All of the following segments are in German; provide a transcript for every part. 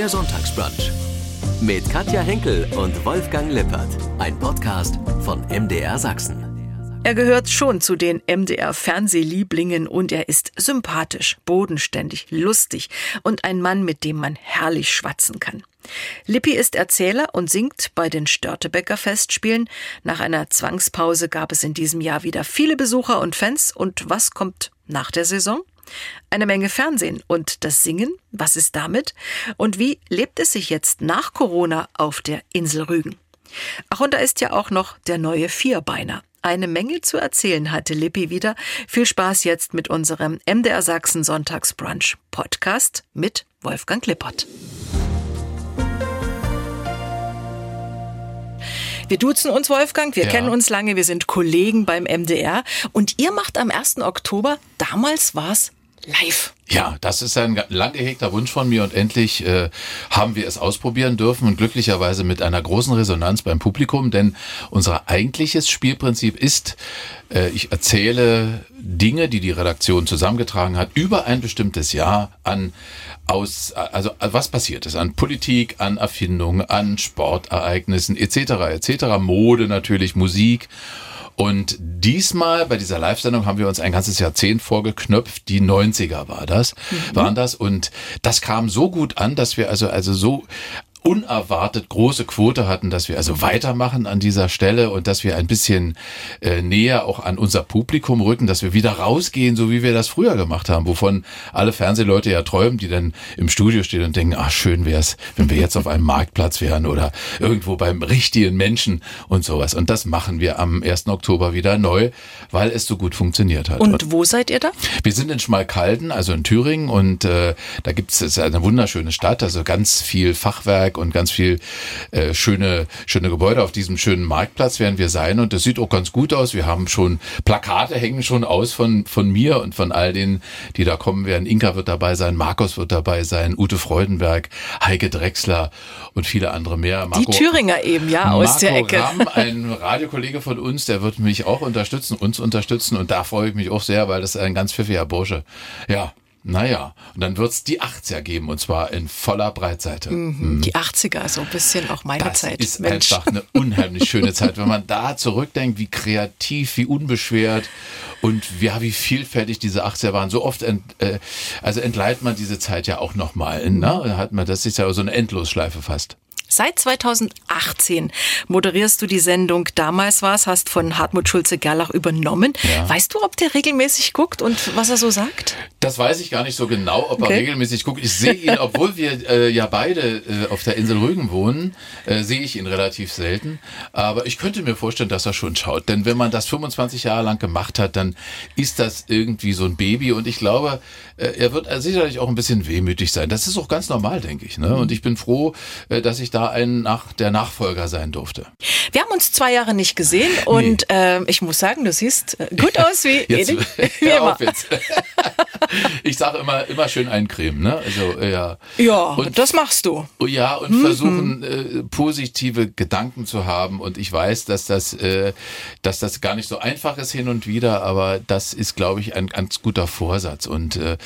der Sonntagsbrunch. Mit Katja Henkel und Wolfgang Lippert. Ein Podcast von MDR Sachsen. Er gehört schon zu den MDR-Fernsehlieblingen und er ist sympathisch, bodenständig, lustig und ein Mann, mit dem man herrlich schwatzen kann. Lippi ist Erzähler und singt bei den Störtebecker Festspielen. Nach einer Zwangspause gab es in diesem Jahr wieder viele Besucher und Fans. Und was kommt nach der Saison? Eine Menge Fernsehen und das Singen, was ist damit? Und wie lebt es sich jetzt nach Corona auf der Insel Rügen? Ach, und da ist ja auch noch der neue Vierbeiner. Eine Menge zu erzählen hatte Lippi wieder. Viel Spaß jetzt mit unserem MDR Sachsen Sonntagsbrunch Podcast mit Wolfgang Klippert. Wir duzen uns, Wolfgang. Wir ja. kennen uns lange. Wir sind Kollegen beim MDR. Und ihr macht am 1. Oktober, damals war es live. Ja, das ist ein lang gehegter Wunsch von mir und endlich äh, haben wir es ausprobieren dürfen und glücklicherweise mit einer großen Resonanz beim Publikum, denn unser eigentliches Spielprinzip ist, äh, ich erzähle Dinge, die die Redaktion zusammengetragen hat, über ein bestimmtes Jahr an aus, also was passiert ist an Politik, an Erfindungen, an Sportereignissen etc. etc. Mode natürlich, Musik und diesmal bei dieser Live-Sendung haben wir uns ein ganzes Jahrzehnt vorgeknöpft. Die 90er war das, mhm. waren das. Und das kam so gut an, dass wir also, also so unerwartet große Quote hatten, dass wir also weitermachen an dieser Stelle und dass wir ein bisschen äh, näher auch an unser Publikum rücken, dass wir wieder rausgehen, so wie wir das früher gemacht haben, wovon alle Fernsehleute ja träumen, die dann im Studio stehen und denken, ach schön wär's, wenn wir jetzt auf einem Marktplatz wären oder irgendwo beim richtigen Menschen und sowas. Und das machen wir am 1. Oktober wieder neu, weil es so gut funktioniert hat. Und wo seid ihr da? Wir sind in Schmalkalden, also in Thüringen und äh, da gibt es eine wunderschöne Stadt, also ganz viel Fachwerk Bauwerk und ganz viel äh, schöne, schöne Gebäude auf diesem schönen Marktplatz werden wir sein. Und das sieht auch ganz gut aus. Wir haben schon Plakate hängen schon aus von, von mir und von all denen, die da kommen werden. Inka wird dabei sein, Markus wird dabei sein, Ute Freudenberg, Heike Drechsler und viele andere mehr. Marco, die Thüringer eben, ja, aus Marco der Ecke. Ramm, ein Radiokollege von uns, der wird mich auch unterstützen, uns unterstützen. Und da freue ich mich auch sehr, weil das ist ein ganz pfiffiger Bursche. Ja, naja, und dann wird's die 80er geben und zwar in voller Breitseite. Mhm, mhm. Die 80er, so ein bisschen auch meine das Zeit. Das ist Mensch. einfach eine unheimlich schöne Zeit, wenn man da zurückdenkt, wie kreativ, wie unbeschwert und ja, wie vielfältig diese 80er waren. So oft, ent, äh, also entleiht man diese Zeit ja auch nochmal. Ne? Hat man, das ist ja so eine Endlosschleife fast. Seit 2018 moderierst du die Sendung Damals war's, hast von Hartmut Schulze-Gerlach übernommen. Ja. Weißt du, ob der regelmäßig guckt und was er so sagt? Das weiß ich gar nicht so genau, ob okay. er regelmäßig guckt. Ich sehe ihn, obwohl wir äh, ja beide äh, auf der Insel Rügen wohnen, äh, sehe ich ihn relativ selten. Aber ich könnte mir vorstellen, dass er schon schaut. Denn wenn man das 25 Jahre lang gemacht hat, dann ist das irgendwie so ein Baby. Und ich glaube, äh, er wird sicherlich auch ein bisschen wehmütig sein. Das ist auch ganz normal, denke ich. Ne? Und ich bin froh, äh, dass ich da ein nach der Nachfolger sein durfte. Wir haben uns zwei Jahre nicht gesehen und nee. äh, ich muss sagen, du siehst äh, gut aus wie jetzt, wie immer. Ich sage immer immer schön eincremen, ne? Also äh, ja. Ja, und, das machst du. Oh ja und mhm. versuchen äh, positive Gedanken zu haben und ich weiß, dass das äh, dass das gar nicht so einfach ist hin und wieder, aber das ist glaube ich ein ganz guter Vorsatz und äh,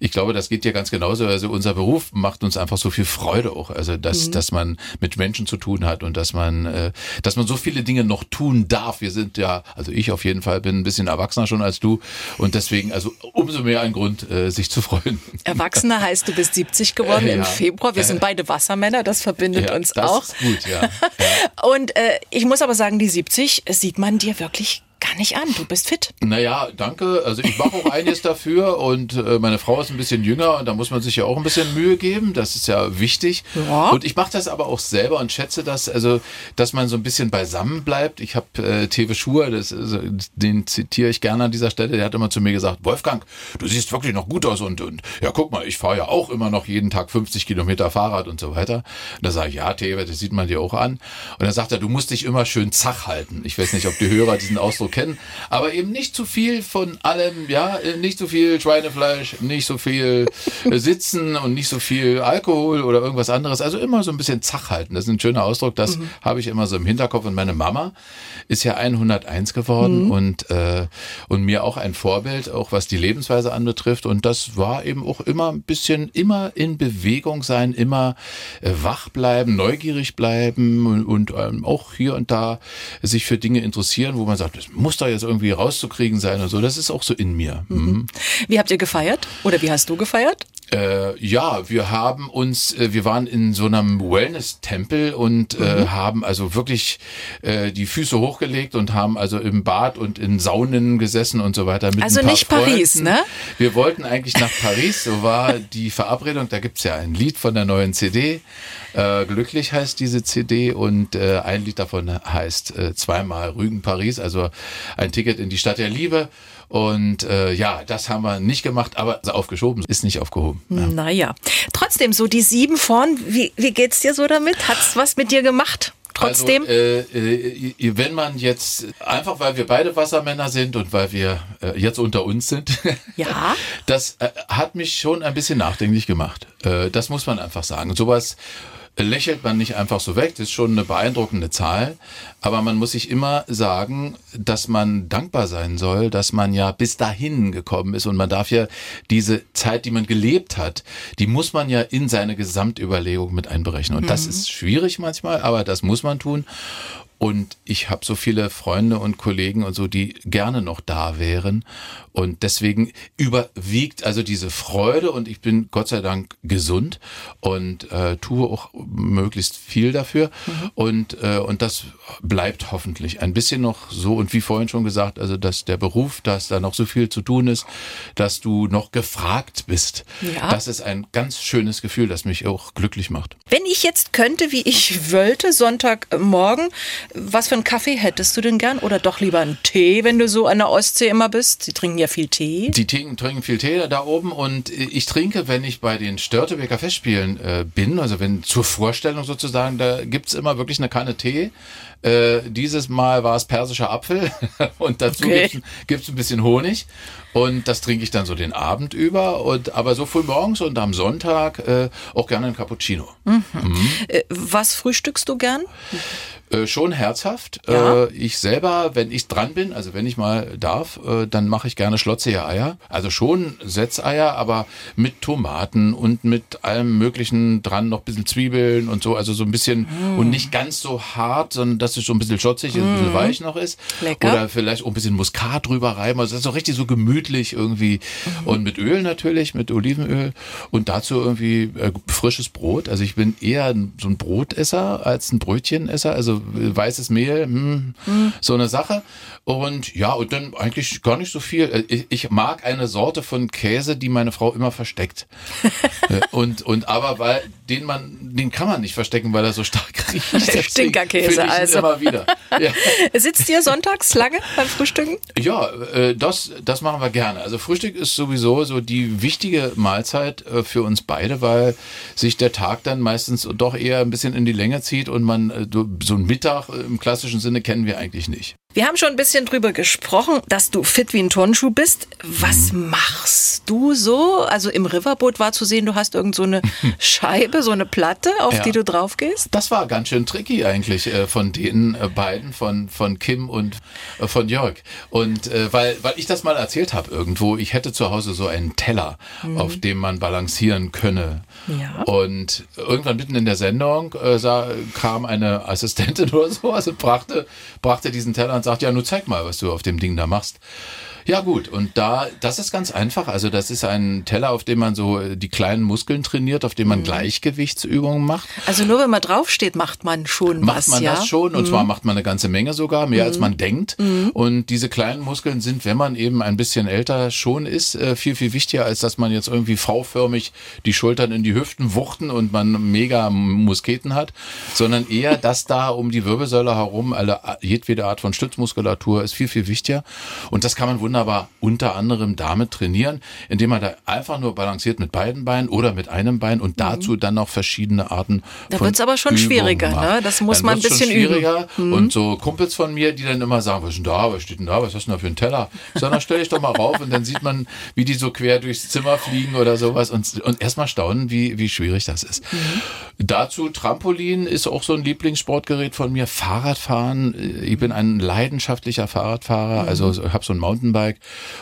ich glaube, das geht dir ganz genauso. Also unser Beruf macht uns einfach so viel Freude auch, also dass mhm. dass man mit Menschen zu tun hat und dass man, äh, dass man so viele Dinge noch tun darf. Wir sind ja, also ich auf jeden Fall bin ein bisschen erwachsener schon als du und deswegen also umso mehr ein Grund, äh, sich zu freuen. Erwachsener heißt, du bist 70 geworden äh, im Februar. Wir sind beide Wassermänner, das verbindet ja, uns das auch. Ist gut, ja. und äh, ich muss aber sagen, die 70 sieht man dir wirklich gar nicht an. Du bist fit. Naja, danke. Also ich mache auch einiges dafür und äh, meine Frau ist ein bisschen jünger und da muss man sich ja auch ein bisschen Mühe geben. Das ist ja wichtig. Ja. Und ich mache das aber auch selber und schätze das, also dass man so ein bisschen beisammen bleibt. Ich habe äh, Tewe Schur, das, also, den zitiere ich gerne an dieser Stelle, der hat immer zu mir gesagt, Wolfgang, du siehst wirklich noch gut aus und, und ja, guck mal, ich fahre ja auch immer noch jeden Tag 50 Kilometer Fahrrad und so weiter. Und da sage ich, ja, Tewe, das sieht man dir auch an. Und dann sagt er, du musst dich immer schön zach halten. Ich weiß nicht, ob die Hörer diesen Ausdruck kennen. Aber eben nicht zu viel von allem, ja, nicht zu viel Schweinefleisch, nicht so viel Sitzen und nicht so viel Alkohol oder irgendwas anderes. Also immer so ein bisschen Zach halten. Das ist ein schöner Ausdruck, das mhm. habe ich immer so im Hinterkopf. Und meine Mama ist ja 101 geworden mhm. und, äh, und mir auch ein Vorbild, auch was die Lebensweise anbetrifft. Und das war eben auch immer ein bisschen, immer in Bewegung sein, immer äh, wach bleiben, neugierig bleiben und, und ähm, auch hier und da sich für Dinge interessieren, wo man sagt, das muss da jetzt irgendwie rauszukriegen sein und so. Das ist auch so in mir. Mhm. Wie habt ihr gefeiert? Oder wie hast du gefeiert? Äh, ja, wir haben uns, äh, wir waren in so einem Wellness-Tempel und äh, mhm. haben also wirklich äh, die Füße hochgelegt und haben also im Bad und in Saunen gesessen und so weiter. also nicht Freunden. Paris, ne? Wir wollten eigentlich nach Paris, so war die Verabredung. Da gibt's ja ein Lied von der neuen CD. Äh, Glücklich heißt diese CD und äh, ein Lied davon heißt äh, zweimal Rügen Paris, also ein Ticket in die Stadt der Liebe. Und äh, ja, das haben wir nicht gemacht, aber aufgeschoben ist nicht aufgehoben. Ja. Naja, trotzdem so die sieben vorn, wie, wie geht's dir so damit? Hat's was mit dir gemacht? Trotzdem? Also, äh, äh, wenn man jetzt, einfach weil wir beide Wassermänner sind und weil wir äh, jetzt unter uns sind, ja. das äh, hat mich schon ein bisschen nachdenklich gemacht. Äh, das muss man einfach sagen. Sowas lächelt man nicht einfach so weg. Das ist schon eine beeindruckende Zahl. Aber man muss sich immer sagen, dass man dankbar sein soll, dass man ja bis dahin gekommen ist. Und man darf ja diese Zeit, die man gelebt hat, die muss man ja in seine Gesamtüberlegung mit einberechnen. Und mhm. das ist schwierig manchmal, aber das muss man tun. Und ich habe so viele Freunde und Kollegen und so, die gerne noch da wären. Und deswegen überwiegt also diese Freude und ich bin Gott sei Dank gesund und äh, tue auch möglichst viel dafür. Mhm. Und, äh, und das bleibt hoffentlich ein bisschen noch so. Und wie vorhin schon gesagt, also dass der Beruf, dass da noch so viel zu tun ist, dass du noch gefragt bist. Ja. Das ist ein ganz schönes Gefühl, das mich auch glücklich macht. Wenn ich jetzt könnte, wie ich wollte, Sonntagmorgen, was für einen Kaffee hättest du denn gern? Oder doch lieber einen Tee, wenn du so an der Ostsee immer bist? Sie trinken ja viel Tee. Die trinken, viel Tee da oben und ich trinke, wenn ich bei den Störtebeker Festspielen äh, bin, also wenn zur Vorstellung sozusagen, da gibt's immer wirklich eine Kanne Tee. Äh, dieses Mal war es persischer Apfel und dazu okay. gibt es ein bisschen Honig. Und das trinke ich dann so den Abend über. Und, aber so früh morgens und am Sonntag äh, auch gerne ein Cappuccino. Mhm. Mhm. Äh, was frühstückst du gern? Äh, schon herzhaft. Ja. Äh, ich selber, wenn ich dran bin, also wenn ich mal darf, äh, dann mache ich gerne schlotzige Eier. Also schon Setzeier, aber mit Tomaten und mit allem möglichen dran, noch ein bisschen Zwiebeln und so. Also so ein bisschen mm. und nicht ganz so hart, sondern dass es so ein bisschen schlotzig, mm. ein bisschen weich noch ist. Lecker. Oder vielleicht auch ein bisschen Muskat drüber reiben. Also das ist so richtig so gemütlich irgendwie. Mm. Und mit Öl natürlich, mit Olivenöl. Und dazu irgendwie äh, frisches Brot. Also ich bin eher so ein Brotesser als ein Brötchenesser. Also weißes Mehl, hm, mhm. so eine Sache. Und ja, und dann eigentlich gar nicht so viel. Äh, ich, ich mag eine Sorte von Käse, die meine Frau immer versteckt. Äh, und, und aber weil den man, den kann man nicht verstecken, weil er so stark riecht. Stinkerkäse, also. Immer wieder. Ja. Sitzt ihr sonntags lange beim Frühstücken? Ja, äh, das, das machen wir gerne. Also Frühstück ist sowieso so die wichtige Mahlzeit für uns beide, weil sich der Tag dann meistens doch eher ein bisschen in die Länge zieht und man so ein Mittag im klassischen Sinne kennen wir eigentlich nicht. Wir haben schon ein bisschen drüber gesprochen, dass du fit wie ein Turnschuh bist. Was mhm. machst du so? Also im Riverboot war zu sehen, du hast irgend so eine Scheibe, so eine Platte, auf ja. die du drauf gehst. Das war ganz schön tricky eigentlich äh, von den äh, beiden, von, von Kim und äh, von Jörg. Und weil, weil ich das mal erzählt habe irgendwo, ich hätte zu Hause so einen Teller, mhm. auf dem man balancieren könne. Ja. Und irgendwann mitten in der Sendung sah, kam eine Assistentin oder so, also brachte, brachte diesen Teller sagt, ja, nur zeig mal, was du auf dem Ding da machst. Ja gut, und da, das ist ganz einfach. Also das ist ein Teller, auf dem man so äh, die kleinen Muskeln trainiert, auf dem man mhm. Gleichgewichtsübungen macht. Also nur wenn man draufsteht, macht man schon macht was, man ja? das schon und mhm. zwar macht man eine ganze Menge sogar, mehr mhm. als man denkt. Mhm. Und diese kleinen Muskeln sind, wenn man eben ein bisschen älter schon ist, äh, viel, viel wichtiger, als dass man jetzt irgendwie V-förmig die Schultern in die Hüften wuchten und man mega Musketen hat, sondern eher das da um die Wirbelsäule herum, alle, jedwede Art von Stützmuskulatur ist viel, viel wichtiger. Und das kann man wunderbar wunderbar unter anderem damit trainieren, indem man da einfach nur balanciert mit beiden Beinen oder mit einem Bein und dazu mhm. dann noch verschiedene Arten da von wird's aber schon Übungen schwieriger, ne? Das muss dann man ein bisschen schon schwieriger. üben. Mhm. Und so Kumpels von mir, die dann immer sagen, was ist denn da, was steht denn da, was hast du denn da für einen Teller? Ich sage, dann stell dich doch mal rauf und dann sieht man, wie die so quer durchs Zimmer fliegen oder sowas und, und erstmal staunen, wie, wie schwierig das ist. Mhm. Dazu Trampolin ist auch so ein Lieblingssportgerät von mir. Fahrradfahren, ich bin ein leidenschaftlicher Fahrradfahrer, mhm. also ich habe so ein Mountainbike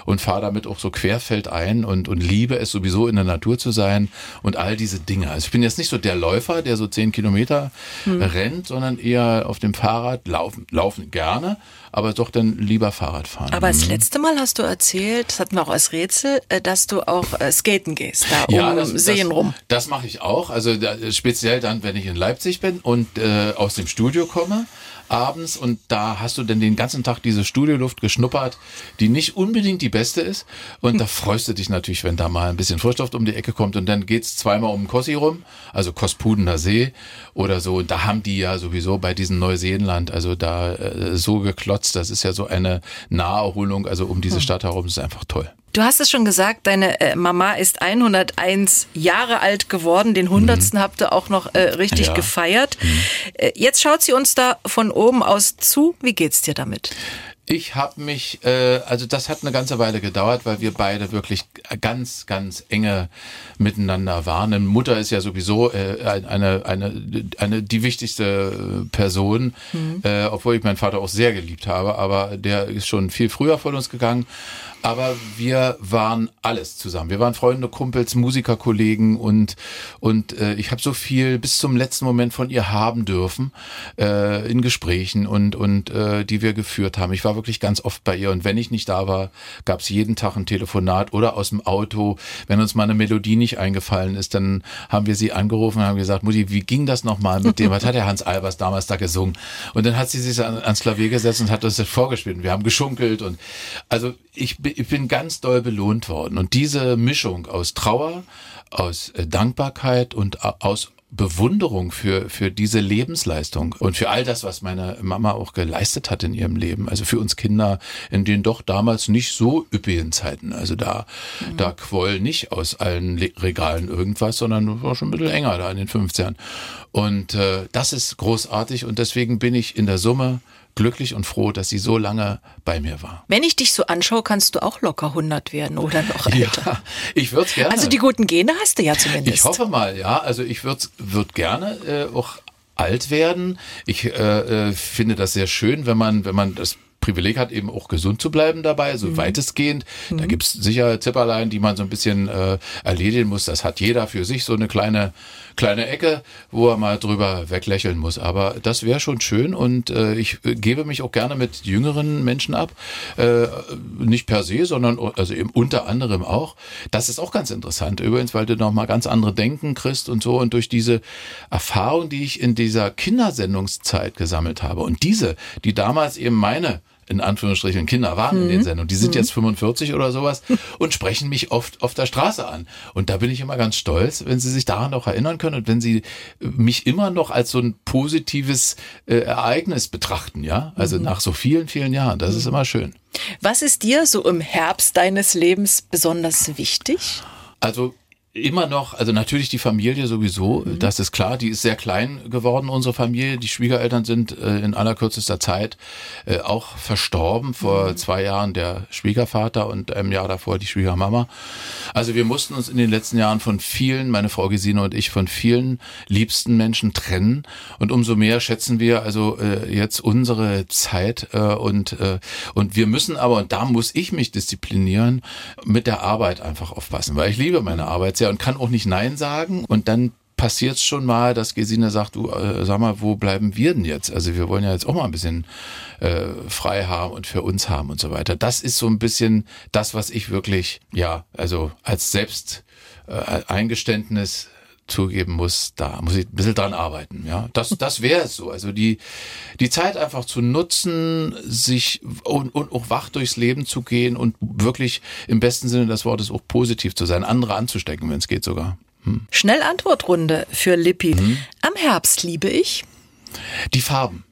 und fahre damit auch so querfeldein und, und liebe es sowieso in der Natur zu sein und all diese Dinge. Also ich bin jetzt nicht so der Läufer, der so zehn Kilometer mhm. rennt, sondern eher auf dem Fahrrad laufen, laufen gerne, aber doch dann lieber Fahrrad fahren. Aber das letzte Mal hast du erzählt, das hatten wir auch als Rätsel, dass du auch skaten gehst, da ja, um das, Seen das, rum. Das mache ich auch, also da, speziell dann, wenn ich in Leipzig bin und äh, aus dem Studio komme abends und da hast du dann den ganzen Tag diese Studioluft geschnuppert, die nicht unbedingt die beste ist. Und da freust du dich natürlich, wenn da mal ein bisschen Frischluft um die Ecke kommt und dann geht's zweimal um Kossi rum, also Kospudener See oder so. Und da haben die ja sowieso bei diesem Neuseeland, also da äh, so geklotzt, das ist ja so eine Naherholung, also um diese hm. Stadt herum, das ist einfach toll. Du hast es schon gesagt, deine äh, Mama ist 101 Jahre alt geworden. Den 100. Mhm. habt ihr auch noch äh, richtig ja. gefeiert. Mhm. Äh, jetzt schaut sie uns da von oben aus zu. Wie geht's dir damit? Ich habe mich, äh, also das hat eine ganze Weile gedauert, weil wir beide wirklich ganz, ganz enge miteinander waren. Und Mutter ist ja sowieso äh, eine, eine, eine die wichtigste Person, mhm. äh, obwohl ich meinen Vater auch sehr geliebt habe, aber der ist schon viel früher von uns gegangen. Aber wir waren alles zusammen. Wir waren Freunde, Kumpels, Musikerkollegen und und äh, ich habe so viel bis zum letzten Moment von ihr haben dürfen äh, in Gesprächen und und äh, die wir geführt haben. Ich war wirklich ganz oft bei ihr und wenn ich nicht da war, gab es jeden Tag ein Telefonat oder aus dem Auto. Wenn uns mal eine Melodie nicht eingefallen ist, dann haben wir sie angerufen und haben gesagt, Mutti, wie ging das nochmal mit dem? Was hat der Hans Albers damals da gesungen? Und dann hat sie sich an, ans Klavier gesetzt und hat uns das vorgespielt. Und wir haben geschunkelt und also ich, ich bin ganz doll belohnt worden. Und diese Mischung aus Trauer, aus äh, Dankbarkeit und aus Bewunderung für, für diese Lebensleistung und für all das, was meine Mama auch geleistet hat in ihrem Leben. Also für uns Kinder in den doch damals nicht so üppigen Zeiten. Also da, mhm. da quoll nicht aus allen Regalen irgendwas, sondern war schon ein bisschen enger da in den 15ern. Und äh, das ist großartig und deswegen bin ich in der Summe glücklich und froh, dass sie so lange bei mir war. Wenn ich dich so anschaue, kannst du auch locker 100 werden oder noch älter. Ja, ich würde es gerne. Also die guten Gene hast du ja zumindest. Ich hoffe mal, ja. Also ich würde würd gerne äh, auch alt werden. Ich äh, äh, finde das sehr schön, wenn man, wenn man das Privileg hat, eben auch gesund zu bleiben dabei, so mhm. weitestgehend. Mhm. Da gibt's sicher Zipperlein, die man so ein bisschen äh, erledigen muss. Das hat jeder für sich so eine kleine kleine Ecke, wo er mal drüber weglächeln muss. Aber das wäre schon schön und äh, ich äh, gebe mich auch gerne mit jüngeren Menschen ab. Äh, nicht per se, sondern also eben unter anderem auch. Das ist auch ganz interessant übrigens, weil du noch mal ganz andere Denken kriegst und so und durch diese Erfahrung, die ich in dieser Kindersendungszeit gesammelt habe und diese, die damals eben meine in Anführungsstrichen Kinder waren mhm. in den mhm. Sendungen. Die sind mhm. jetzt 45 oder sowas und sprechen mich oft auf der Straße an. Und da bin ich immer ganz stolz, wenn sie sich daran noch erinnern können und wenn sie mich immer noch als so ein positives äh, Ereignis betrachten, ja. Also mhm. nach so vielen, vielen Jahren. Das ist mhm. immer schön. Was ist dir so im Herbst deines Lebens besonders wichtig? Also immer noch, also natürlich die Familie sowieso, mhm. das ist klar, die ist sehr klein geworden, unsere Familie. Die Schwiegereltern sind äh, in allerkürzester Zeit äh, auch verstorben. Vor mhm. zwei Jahren der Schwiegervater und einem Jahr davor die Schwiegermama. Also wir mussten uns in den letzten Jahren von vielen, meine Frau Gesine und ich, von vielen liebsten Menschen trennen. Und umso mehr schätzen wir also äh, jetzt unsere Zeit äh, und, äh, und wir müssen aber, und da muss ich mich disziplinieren, mit der Arbeit einfach aufpassen, weil ich liebe meine Arbeit sehr und kann auch nicht Nein sagen. Und dann passiert es schon mal, dass Gesine sagt, du äh, sag mal, wo bleiben wir denn jetzt? Also wir wollen ja jetzt auch mal ein bisschen äh, frei haben und für uns haben und so weiter. Das ist so ein bisschen das, was ich wirklich, ja, also als Selbsteingeständnis äh, Eingeständnis zugeben muss, da muss ich ein bisschen dran arbeiten. Ja, das, das wäre es so. Also die, die Zeit einfach zu nutzen, sich und, und auch wach durchs Leben zu gehen und wirklich im besten Sinne des Wortes auch positiv zu sein, andere anzustecken, wenn es geht sogar. Hm. Schnellantwortrunde für Lippi. Hm. Am Herbst liebe ich die Farben.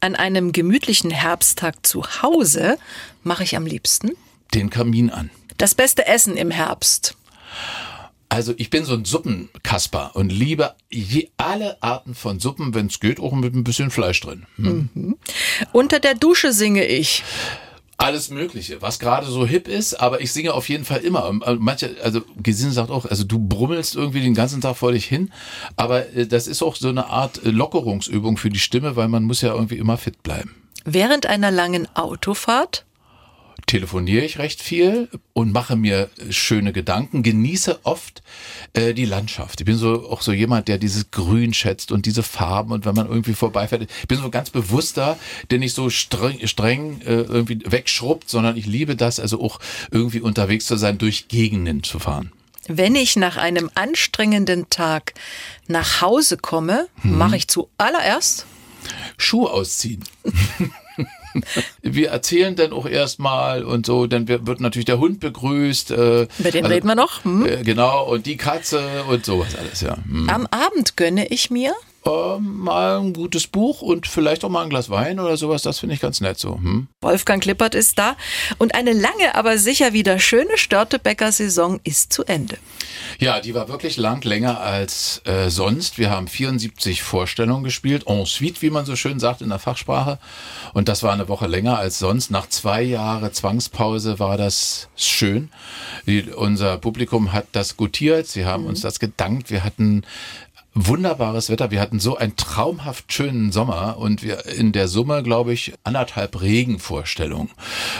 An einem gemütlichen Herbsttag zu Hause mache ich am liebsten Den Kamin an. das beste Essen im Herbst. Also ich bin so ein Suppenkasper und liebe je, alle Arten von Suppen, wenn es geht, auch mit ein bisschen Fleisch drin. Hm. Unter der Dusche singe ich. Alles Mögliche, was gerade so hip ist, aber ich singe auf jeden Fall immer. Äh, Manche, also Gesine sagt auch, also du brummelst irgendwie den ganzen Tag vor dich hin, aber äh, das ist auch so eine Art äh, Lockerungsübung für die Stimme, weil man muss ja irgendwie immer fit bleiben. Während einer langen Autofahrt telefoniere ich recht viel und mache mir schöne Gedanken, genieße oft äh, die Landschaft. Ich bin so auch so jemand, der dieses Grün schätzt und diese Farben und wenn man irgendwie vorbeifährt, ich bin so ganz bewusster, der nicht so streng, streng äh, irgendwie wegschrubbt, sondern ich liebe das, also auch irgendwie unterwegs zu sein, durch Gegenden zu fahren. Wenn ich nach einem anstrengenden Tag nach Hause komme, mache ich zuallererst Schuhe ausziehen. wir erzählen dann auch erstmal und so, dann wird natürlich der Hund begrüßt. Äh, Über den reden wir noch. Hm? Äh, genau, und die Katze und sowas alles, ja. Hm. Am Abend gönne ich mir Ähm, mal ein gutes Buch und vielleicht auch mal ein Glas Wein oder sowas, das finde ich ganz nett so. Hm? Wolfgang Klippert ist da und eine lange, aber sicher wieder schöne Störtebecker-Saison ist zu Ende. Ja, die war wirklich lang, länger als äh, sonst. Wir haben 74 Vorstellungen gespielt, en suite, wie man so schön sagt in der Fachsprache. Und das war eine Woche länger als sonst. Nach zwei Jahren Zwangspause war das schön. Die, unser Publikum hat das gutiert, sie haben uns das gedankt. Wir hatten wunderbares Wetter. Wir hatten so einen traumhaft schönen Sommer und wir in der Summe, glaube ich, anderthalb Regenvorstellungen.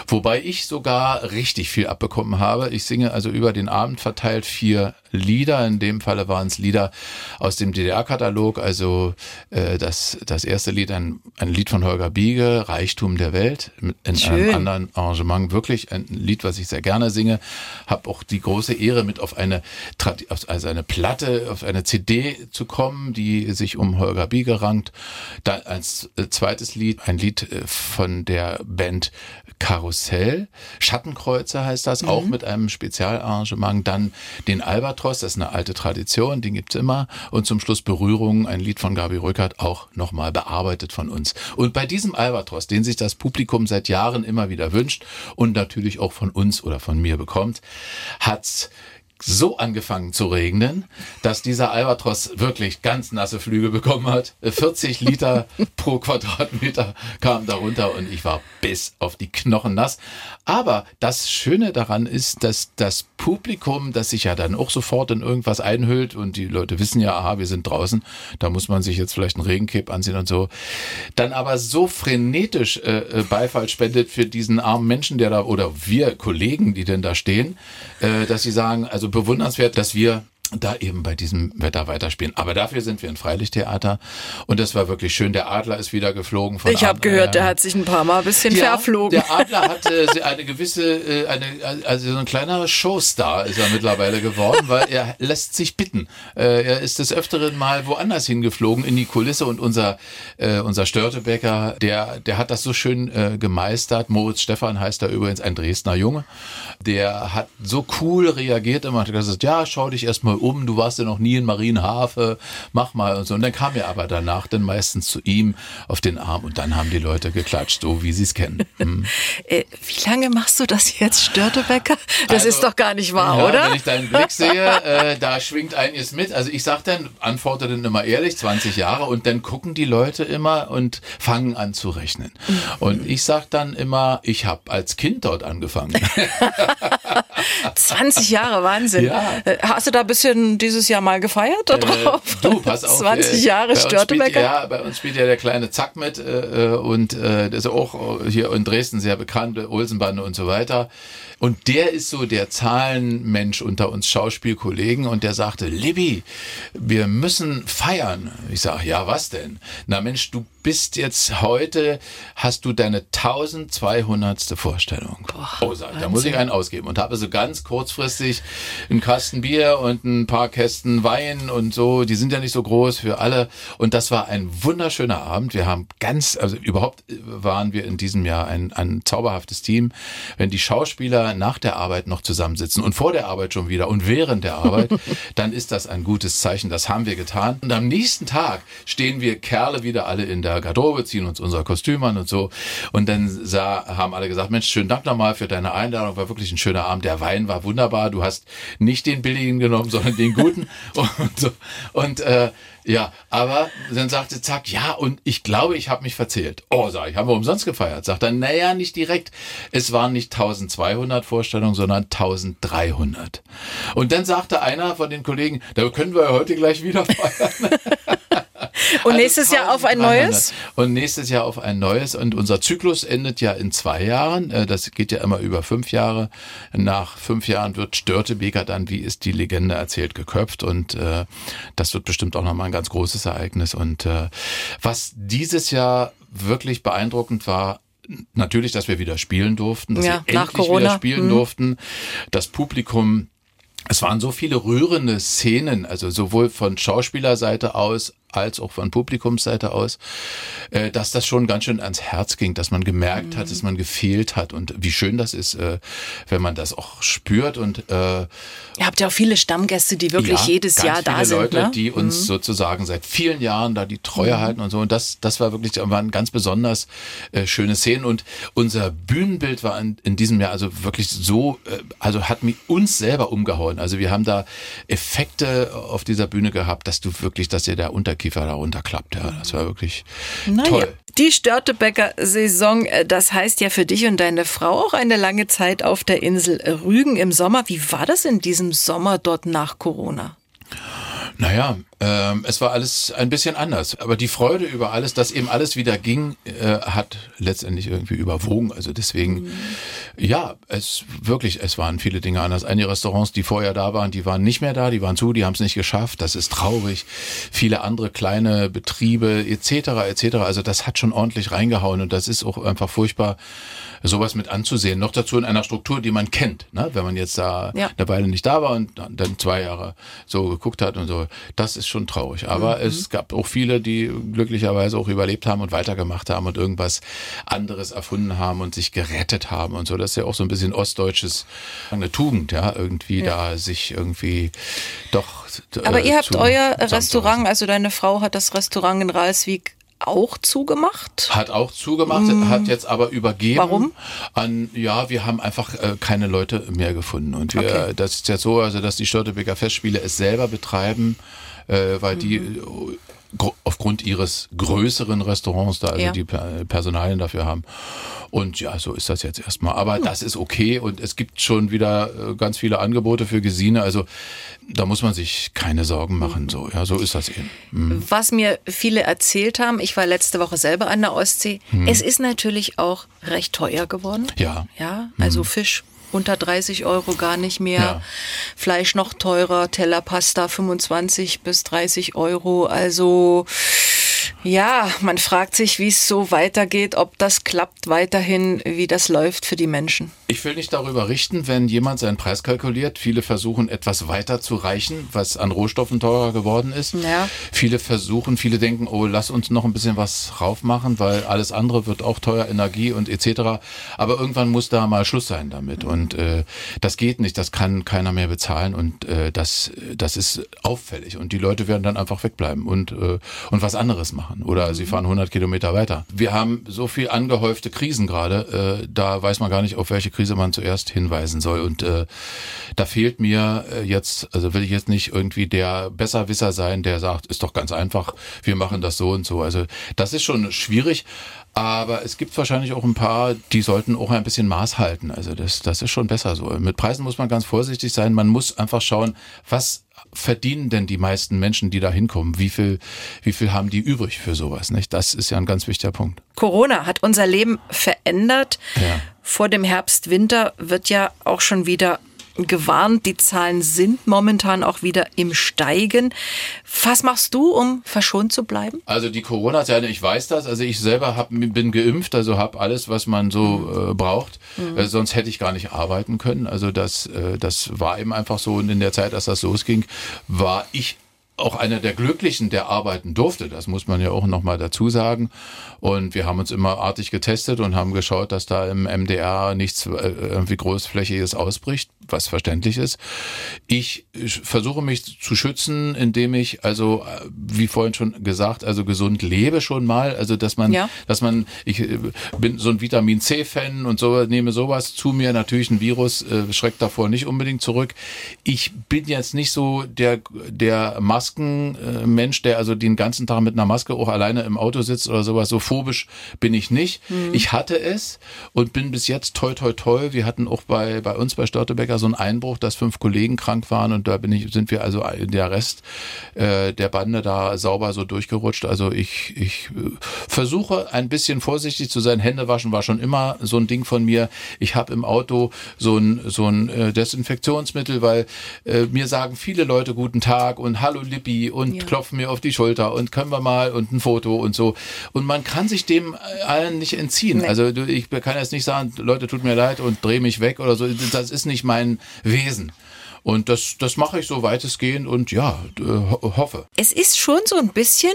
Wobei ich sogar richtig viel abbekommen habe. Ich singe also über den Abend verteilt vier Lieder. In dem Falle waren es Lieder aus dem DDR-Katalog. Also äh, das, das erste Lied, ein, ein Lied von Holger Biege, Reichtum der Welt, mit- in Schön. einem anderen Arrangement. Wirklich ein Lied, was ich sehr gerne singe. Habe auch die große Ehre, mit auf eine, auf- also eine Platte, auf eine CD zu kommen, die sich um Holger Biege rankt. Dann als äh, zweites Lied, ein Lied äh, von der Band Karussell. Schattenkreuze heißt das, auch mit einem Spezialarrangement. Dann den Albatros, das ist eine alte Tradition, den gibt's immer. Und zum Schluss Berührung, ein Lied von Gabi Rückert, auch nochmal bearbeitet von uns. Und bei diesem Albatros, den sich das Publikum seit Jahren immer wieder wünscht und natürlich auch von uns oder von mir bekommt, hat's so angefangen zu regnen, dass dieser Albatros wirklich ganz nasse Flüge bekommen hat. 40 Liter pro Quadratmeter kamen darunter und ich war bis auf die Knochen nass. Aber das Schöne daran ist, dass das Publikum, das sich ja dann auch sofort in irgendwas einhüllt und die Leute wissen ja, aha, wir sind draußen, da muss man sich jetzt vielleicht einen Regencape anziehen und so, dann aber so frenetisch äh, äh, Beifall spendet für diesen armen Menschen, der da, oder wir Kollegen, die denn da stehen, äh, dass sie sagen, also bewundernswert, dass wir da eben bei diesem Wetter weiterspielen. Aber dafür sind wir ein Freilichttheater und das war wirklich schön. Der Adler ist wieder geflogen von Ich habe Ab- gehört, äh, der hat sich ein paar Mal ein bisschen ja, verflogen. Der Adler hat äh, eine gewisse, äh, eine, also so ein kleiner Showstar ist er mittlerweile geworden, weil er lässt sich bitten. Äh, er ist des Öfteren mal woanders hingeflogen in die Kulisse und unser, äh, unser Störtebecker, der, der hat das so schön äh, gemeistert. Moritz Stephan heißt er übrigens, ein Dresdner Junge. Der hat so cool reagiert immer, hat gesagt, ja, schau dich erstmal um, du warst ja noch nie in Marienhafe, mach mal und so. Und dann kam er aber danach dann meistens zu ihm auf den Arm und dann haben die Leute geklatscht, so wie sie es kennen. Hm. Äh, wie lange machst du das jetzt, Störtebecker? Das Also, ist doch gar nicht wahr, ja, oder? Wenn ich deinen Blick sehe, äh, da schwingt einiges mit. Also ich sag dann, antworte dann immer ehrlich, 20 Jahre und dann gucken die Leute immer und fangen an zu rechnen. Und ich sag dann immer, ich habe als Kind dort angefangen. 20 Jahre, Wahnsinn. Ja. Äh, Hast du da ein bisschen dieses Jahr mal gefeiert da drauf? Äh, du, pass auf. 20 äh, Jahre Störtebecker? Ja, bei uns spielt ja der kleine Zack mit äh, äh, und äh, der ist auch äh, hier in Dresden sehr bekannt, äh, Olsenbande und so weiter. Und der ist so der Zahlenmensch unter uns Schauspielkollegen und der sagte, Libby, wir müssen feiern. Ich sage, ja, was denn? Na Mensch, du bist jetzt heute, hast du deine 1200. Vorstellung. oh, sag ich, da muss ich einen ausgeben. Und habe so ganz kurzfristig einen Kasten Bier und ein paar Kästen Wein und so. Die sind ja nicht so groß für alle. Und das war ein wunderschöner Abend. Wir haben ganz, also überhaupt waren wir in diesem Jahr ein, ein zauberhaftes Team. Wenn die Schauspieler nach der Arbeit noch zusammensitzen und vor der Arbeit schon wieder und während der Arbeit, dann ist das ein gutes Zeichen. Das haben wir getan. Und am nächsten Tag stehen wir Kerle wieder alle in der Garderobe, ziehen uns unser Kostüm an und so. Und dann sah, haben alle gesagt, Mensch, schönen Dank nochmal für deine Einladung. War wirklich ein schöner Abend. Der Wein war wunderbar. Du hast nicht den billigen genommen, sondern den guten. und und äh, ja, aber dann sagte Zack, ja, und ich glaube, ich habe mich verzählt. Oh, sag ich, haben wir umsonst gefeiert. Sagt er, naja, nicht direkt. Es waren nicht 1200 Vorstellungen, sondern 1300. Und dann sagte einer von den Kollegen, da können wir ja heute gleich wieder feiern. Und also nächstes Jahr auf ein neues? Und nächstes Jahr auf ein neues. Und unser Zyklus endet ja in zwei Jahren. Äh, das geht ja immer über fünf Jahre. Nach fünf Jahren wird Störtebeker dann, wie ist die Legende erzählt, geköpft. Und äh, das wird bestimmt auch nochmal ein ganz großes Ereignis. Und äh, was dieses Jahr wirklich beeindruckend war, natürlich, dass wir wieder spielen durften, dass ja, wir endlich Corona. wieder spielen hm. durften. Das Publikum es waren so viele rührende Szenen, also sowohl von Schauspielerseite aus als auch von Publikumsseite aus, äh, dass das schon ganz schön ans Herz ging, dass man gemerkt mhm. hat, dass man gefehlt hat und wie schön das ist, äh, wenn man das auch spürt und äh, Ihr habt ja auch viele Stammgäste, die wirklich ja, jedes Jahr da sind. Leute, ne? die uns mhm. sozusagen seit vielen Jahren da die Treue mhm. halten und so und das, das war wirklich, waren ganz besonders äh, schöne Szenen und unser Bühnenbild war in, in diesem Jahr also wirklich so, äh, also hat mich uns selber umgehauen. Also wir haben da Effekte auf dieser Bühne gehabt, dass du wirklich, dass dir der Unter Kiefer da runterklappt. Ja, das war wirklich naja. toll. Die Störtebecker-Saison, äh, das heißt ja für dich und deine Frau auch eine lange Zeit auf der Insel Rügen im Sommer. Wie war das in diesem Sommer dort nach Corona? Naja, ähm, es war alles ein bisschen anders. Aber die Freude über alles, dass eben alles wieder ging, äh, hat letztendlich irgendwie überwogen. Also deswegen, mhm. ja, es wirklich, es waren viele Dinge anders. Einige Restaurants, die vorher da waren, die waren nicht mehr da, die waren zu, die haben es nicht geschafft. Das ist traurig. Viele andere kleine Betriebe etc. etc. Also das hat schon ordentlich reingehauen und das ist auch einfach furchtbar sowas mit anzusehen. Noch dazu in einer Struktur, die man kennt. Ne? Wenn man jetzt da ja. eine Weile nicht da war und dann zwei Jahre so geguckt hat und so, das ist schon traurig. Aber mhm. es gab auch viele, die glücklicherweise auch überlebt haben und weitergemacht haben und irgendwas anderes erfunden haben und sich gerettet haben und so. Das ist ja auch so ein bisschen ostdeutsches, eine Tugend, ja, irgendwie ja. da sich irgendwie doch. Aber äh, ihr habt euer Restaurant, also deine Frau hat das Restaurant in Ralswiek auch zugemacht? Hat auch zugemacht, mm. hat jetzt aber übergeben. Warum? An, ja, wir haben einfach äh, keine Leute mehr gefunden. Und wir, okay. das ist ja so, also dass die Störtebeker Festspiele es selber betreiben, äh, weil mhm. die aufgrund ihres größeren Restaurants da also ja. die Personalien dafür haben. Und ja, so ist das jetzt erstmal. Aber hm. das ist okay und es gibt schon wieder äh, ganz viele Angebote für Gesine. Also da muss man sich keine Sorgen machen. So, ja, so ist das eben. Mhm. Was mir viele erzählt haben, ich war letzte Woche selber an der Ostsee. Mhm. Es ist natürlich auch recht teuer geworden. Ja. Ja, also mhm. Fisch unter 30 Euro gar nicht mehr. Ja. Fleisch noch teurer, Tellerpasta 25 bis 30 Euro. Also ja, man fragt sich, wie es so weitergeht, ob das klappt weiterhin, wie das läuft für die Menschen. Ich will nicht darüber richten, wenn jemand seinen Preis kalkuliert. Viele versuchen etwas weiter zu reichen, was an Rohstoffen teurer geworden ist. Ja. Viele versuchen, viele denken, oh, lass uns noch ein bisschen was raufmachen, weil alles andere wird auch teuer, Energie und etc. Aber irgendwann muss da mal Schluss sein damit. Und äh, das geht nicht, das kann keiner mehr bezahlen und äh, das, das ist auffällig. Und die Leute werden dann einfach wegbleiben und, äh, und was anderes machen oder mhm. sie fahren 100 Kilometer weiter. Wir haben so viel angehäufte Krisen gerade, äh, da weiß man gar nicht, auf welche Krise man zuerst hinweisen soll. Und äh, da fehlt mir äh, jetzt, also will ich jetzt nicht irgendwie der Besserwisser sein, der sagt, ist doch ganz einfach, wir machen das so und so. Also das ist schon schwierig. Aber es gibt wahrscheinlich auch ein paar, die sollten auch ein bisschen Maß halten. Also das, das ist schon besser so. Mit Preisen muss man ganz vorsichtig sein. Man muss einfach schauen, was verdienen denn die meisten Menschen, die da hinkommen? Wie viel, wie viel haben die übrig für sowas? Nicht? Das ist ja ein ganz wichtiger Punkt. Corona hat unser Leben verändert. Ja. Vor dem Herbst, Winter wird ja auch schon wieder gewarnt, die Zahlen sind momentan auch wieder im Steigen. Was machst du, um verschont zu bleiben? Also die Corona-Zeit, ich weiß das, also ich selber hab, bin geimpft, also habe alles, was man so mhm. äh, braucht. Mhm. Äh, sonst hätte ich gar nicht arbeiten können. Also das, äh, das war eben einfach so. Und in der Zeit, als das losging, war ich auch einer der Glücklichen, der arbeiten durfte. Das muss man ja auch nochmal dazu sagen. Und wir haben uns immer artig getestet und haben geschaut, dass da im MDR nichts äh, irgendwie großflächiges ausbricht, was verständlich ist. Ich versuche mich zu schützen, indem ich also, äh, wie vorhin schon gesagt, also gesund lebe schon mal. Also, dass man, ja. dass man, ich äh, bin so ein Vitamin C-Fan und so, nehme sowas zu mir. Natürlich ein Virus äh, schreckt davor nicht unbedingt zurück. Ich bin jetzt nicht so der, der Maskenmensch, der also den ganzen Tag mit einer Maske auch alleine im Auto sitzt oder sowas so phobisch bin ich nicht. Mhm. Ich hatte es und bin bis jetzt toi toi toi. Wir hatten auch bei, bei uns bei Störtebecker so einen Einbruch, dass fünf Kollegen krank waren und da bin ich, sind wir also der Rest äh, der Bande da sauber so durchgerutscht. Also ich, ich äh, versuche ein bisschen vorsichtig zu sein. Hände waschen war schon immer so ein Ding von mir. Ich habe im Auto so ein, so ein äh, Desinfektionsmittel, weil äh, mir sagen viele Leute guten Tag und Hallo Lippi und ja. klopfen mir auf die Schulter und können wir mal und ein Foto und so. Und man kann sich dem allen nicht entziehen. Nee. Also ich kann jetzt nicht sagen, Leute, tut mir leid und dreh mich weg oder so. Das ist nicht mein Wesen. Und das, das mache ich so weitestgehend und ja, hoffe. Es ist schon so ein bisschen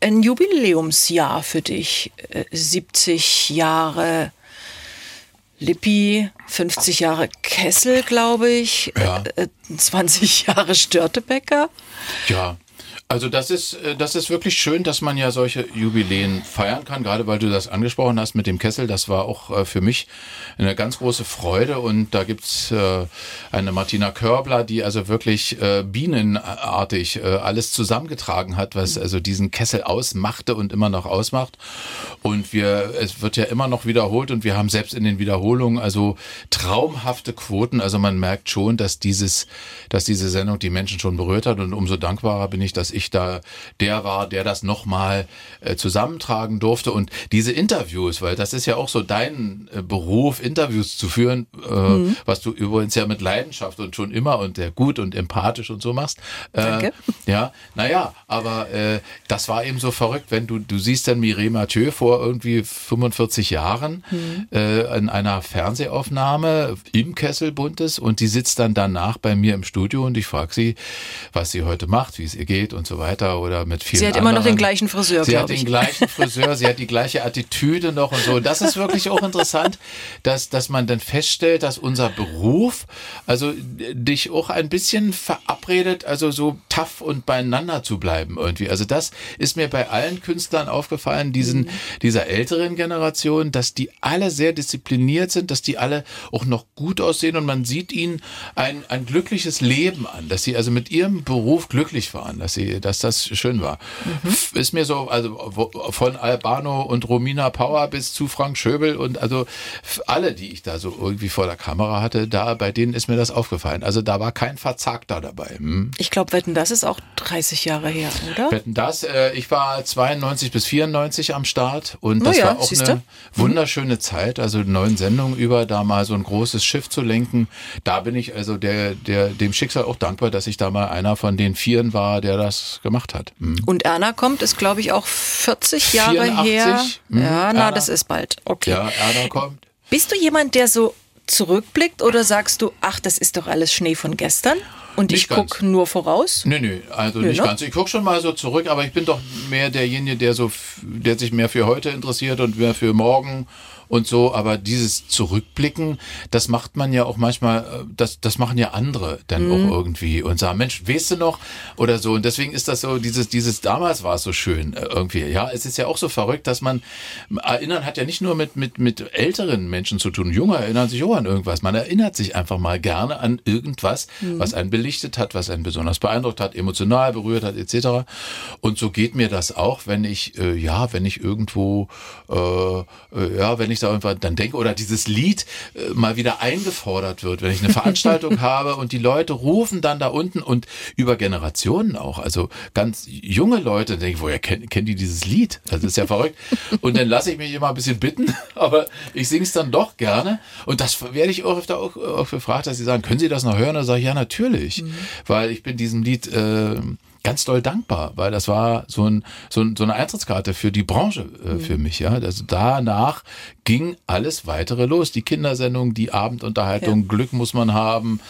ein Jubiläumsjahr für dich. 70 äh, Jahre Lippi, 50 Jahre Kessel, glaube ich, ja. 20 äh, Jahre Störtebecker. Ja, also das ist, äh, das ist wirklich schön, dass man ja solche Jubiläen feiern kann, gerade weil du das angesprochen hast mit dem Kessel. Das war auch äh, für mich eine ganz große Freude. Und da gibt's äh, eine Martina Körbler, die also wirklich bienenartig alles zusammengetragen hat, was also diesen Kessel ausmachte und immer noch ausmacht. Und wir, es wird ja immer noch wiederholt und wir haben selbst in den Wiederholungen also traumhafte Quoten. Also man merkt schon, dass dieses, dass diese Sendung die Menschen schon berührt hat. Und umso dankbarer bin ich, dass ich da der war, der das nochmal äh, zusammentragen durfte. Und diese Interviews, weil das ist ja auch so dein äh, Beruf, Interviews zu führen, äh, mhm. was du übrigens ja mit Leidenschaft und schon immer und der gut und empathisch und so machst. Äh, Danke. Ja, naja, aber äh, das war eben so verrückt, wenn du, du siehst dann Mireille Mathieu vor irgendwie 45 Jahren mhm. äh, in einer Fernsehaufnahme im Kessel Buntes und die sitzt dann danach bei mir im Studio und ich frage sie, was sie heute macht, wie es ihr geht und und so weiter oder mit vielen Sie hat anderen. immer noch den gleichen Friseur, Sie hat den ich. gleichen Friseur, sie hat die gleiche Attitüde noch und so. Das ist wirklich auch interessant, dass, dass man dann feststellt, dass unser Beruf also dich auch ein bisschen verabredet, also so tough und beieinander zu bleiben irgendwie. Also das ist mir bei allen Künstlern aufgefallen, diesen, mhm. dieser älteren Generation, dass die alle sehr diszipliniert sind, dass die alle auch noch gut aussehen und man sieht ihnen ein, ein glückliches Leben an, dass sie also mit ihrem Beruf glücklich waren, dass sie dass das schön war. Mhm. Ist mir so, also von Albano und Romina Power bis zu Frank Schöbel und also alle, die ich da so irgendwie vor der Kamera hatte, da bei denen ist mir das aufgefallen. Also da war kein Verzagter dabei. Hm? Ich glaube, Wetten, das ist auch 30 Jahre her, oder? Wetten, das, äh, ich war 92 bis 94 am Start und das oh ja, war auch eine wunderschöne Zeit, also neun Sendungen über, da mal so ein großes Schiff zu lenken. Da bin ich also der, der, dem Schicksal auch dankbar, dass ich da mal einer von den Vieren war, der das gemacht hat. Mhm. Und Erna kommt, ist glaube ich auch 40 Jahre 84, her. Mhm. Ja, na, Erna. das ist bald. Okay. Ja, Erna kommt. Bist du jemand, der so zurückblickt oder sagst du, ach, das ist doch alles Schnee von gestern? Und nicht ich gucke nur voraus? Nö, nö, also nö, nicht ne? ganz. Ich gucke schon mal so zurück, aber ich bin doch mehr derjenige, der so, der sich mehr für heute interessiert und mehr für morgen und so, aber dieses Zurückblicken, das macht man ja auch manchmal, äh, das, das machen ja andere dann mhm. auch irgendwie und sagen, Mensch, weißt du noch? Oder so. Und deswegen ist das so, dieses, dieses damals war es so schön äh, irgendwie. Ja, es ist ja auch so verrückt, dass man, erinnern hat ja nicht nur mit, mit, mit älteren Menschen zu tun. Junge erinnern sich auch an irgendwas. Man erinnert sich einfach mal gerne an irgendwas, mhm. was einen belichtet hat, was einen besonders beeindruckt hat, emotional berührt hat, etc. Und so geht mir das auch, wenn ich, äh, ja, wenn ich irgendwo, äh, äh ja, wenn ich ich da irgendwann dann denke, oder dieses Lied äh, mal wieder eingefordert wird, wenn ich eine Veranstaltung habe und die Leute rufen dann da unten und über Generationen auch, also ganz junge Leute, denke ich, woher kennen, kennen die dieses Lied? Das ist ja verrückt. Und dann lasse ich mich immer ein bisschen bitten, aber ich singe es dann doch gerne. Und das werde ich auch öfter auch, auch gefragt, dass sie sagen, können Sie das noch hören? Da sage ich, ja, natürlich. Mhm. Weil ich bin diesem Lied äh, ganz doll dankbar, weil das war so, ein, so, ein, so eine Eintrittskarte für die Branche äh, mhm. für mich. Ja, also danach ging alles weitere los. Die Kindersendung, die Abendunterhaltung, ja. Glück muss man haben,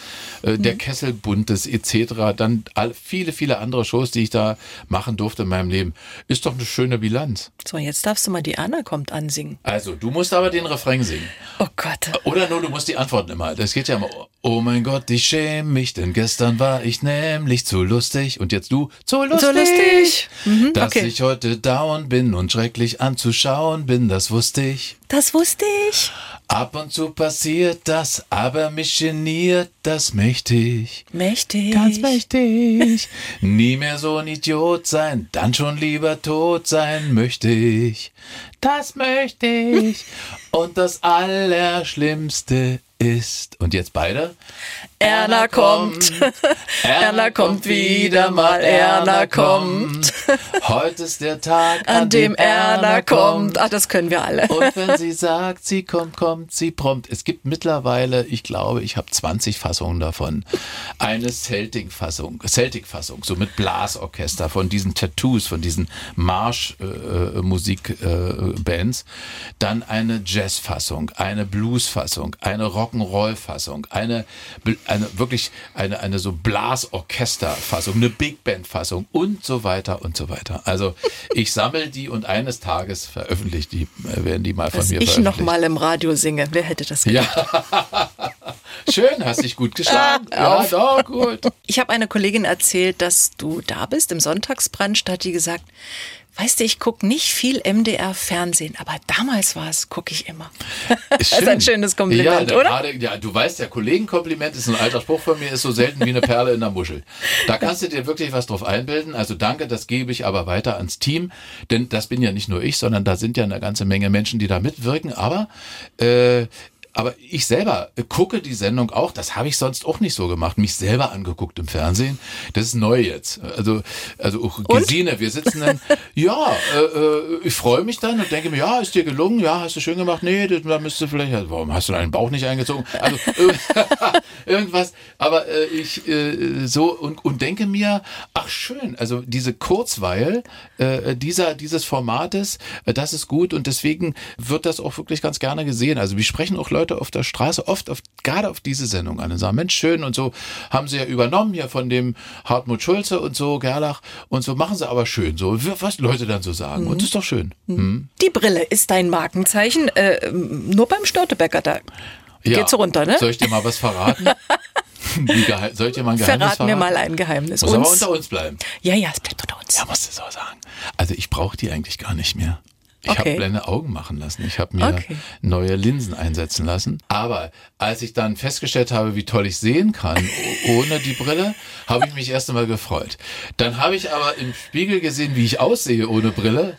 äh, mhm. der Kessel Buntes etc. Dann all, viele, viele andere Shows, die ich da machen durfte in meinem Leben. Ist doch eine schöne Bilanz. So, jetzt darfst du mal die Anna kommt ansingen. Also, du musst aber den Refrain singen. Oh Gott. Oder nur, du musst die Antworten immer. Das geht ja immer. Oh mein Gott, ich schäme mich, denn gestern war ich nämlich zu lustig. Und jetzt du, zu lustig. Zu lustig. Mhm, dass okay. ich heute down bin und schrecklich anzuschauen bin, das wusste ich. Das wusste ich. Ab und zu passiert das, aber mich geniert das mächtig. Mächtig. Ganz mächtig. Nie mehr so ein Idiot sein, dann schon lieber tot sein möchte ich. Das möchte ich. Und das Allerschlimmste ist. Und jetzt beide. Erna kommt. Erna kommt wieder mal. Erna kommt. Heute ist der Tag, an, dem Erna kommt. Ach, das können wir alle. Und wenn sie sagt, sie kommt, kommt sie prompt. Es gibt mittlerweile, ich glaube, ich habe 20 Fassungen davon. Eine Celtic-Fassung, Celtic-Fassung, so mit Blasorchester von diesen Tattoos, von diesen Marsch-Musikbands. Äh, Dann eine Jazz-Fassung, eine Blues-Fassung, eine Rock'n'Roll-Fassung, eine eine wirklich eine, eine so Blasorchesterfassung, eine Big Band Fassung und so weiter und so weiter. Also ich sammle die und eines Tages veröffentliche die, äh, werden die mal von Dass mir ich noch mal im Radio singe. Wer hätte das gedacht? Ja. Schön, hast dich gut geschlagen. Ah, ja, doch, gut. Ich habe eine Kollegin erzählt, dass du da bist im Sonntagsbrunch. Da hat die gesagt, Weißt du, ich gucke nicht viel MDR-Fernsehen, aber damals war es, gucke ich immer. Ist das ist ein schönes Kompliment, ja, oder? Grade, ja, du weißt, der Kollegenkompliment ist ein alter Spruch von mir, ist so selten wie eine Perle in der Muschel. Da kannst du dir wirklich was drauf einbilden. Also danke, das gebe ich aber weiter ans Team, denn das bin ja nicht nur ich, sondern da sind ja eine ganze Menge Menschen, die da mitwirken. Aber äh, aber ich selber gucke die Sendung auch, das habe ich sonst auch nicht so gemacht, mich selber angeguckt im Fernsehen. Das ist neu jetzt. Also, also auch Gesine, wir sitzen dann, ja, äh, äh, ich freue mich dann und denke mir, ja, ist dir gelungen, ja, hast du schön gemacht, nee, da müsste vielleicht, warum hast du deinen Bauch nicht eingezogen? Also irgendwas, aber äh, ich äh, so und, und denke mir, ach schön, also diese Kurzweil äh, dieser, dieses Formates, äh, das ist gut und deswegen wird das auch wirklich ganz gerne gesehen. Also wir sprechen auch Leute Leute auf der Straße oft auf, gerade auf diese Sendung an und sagen, Mensch, schön und so haben sie ja übernommen hier von dem Hartmut Schulze und so, Gerlach und so machen sie aber schön, so was Leute dann so sagen mhm. und ist doch schön. Mhm. mhm. Die Brille ist dein Markenzeichen, äh, nur beim Störtebecker da ja. geht's runter, ne? Soll ich dir mal was verraten? Soll ich dir mal ein Geheimnis Verrat verraten? mir mal ein Geheimnis. Muss uns? aber unter uns bleiben. Ja, ja, es bleibt unter uns. Ja, musst du so sagen. Also ich brauche die eigentlich gar nicht mehr. Ich okay. habe blende Augen machen lassen. Ich habe mir okay. neue Linsen einsetzen lassen. Aber als ich dann festgestellt habe, wie toll ich sehen kann ohne die Brille, habe ich mich erst einmal gefreut. Dann habe ich aber im Spiegel gesehen, wie ich aussehe ohne Brille.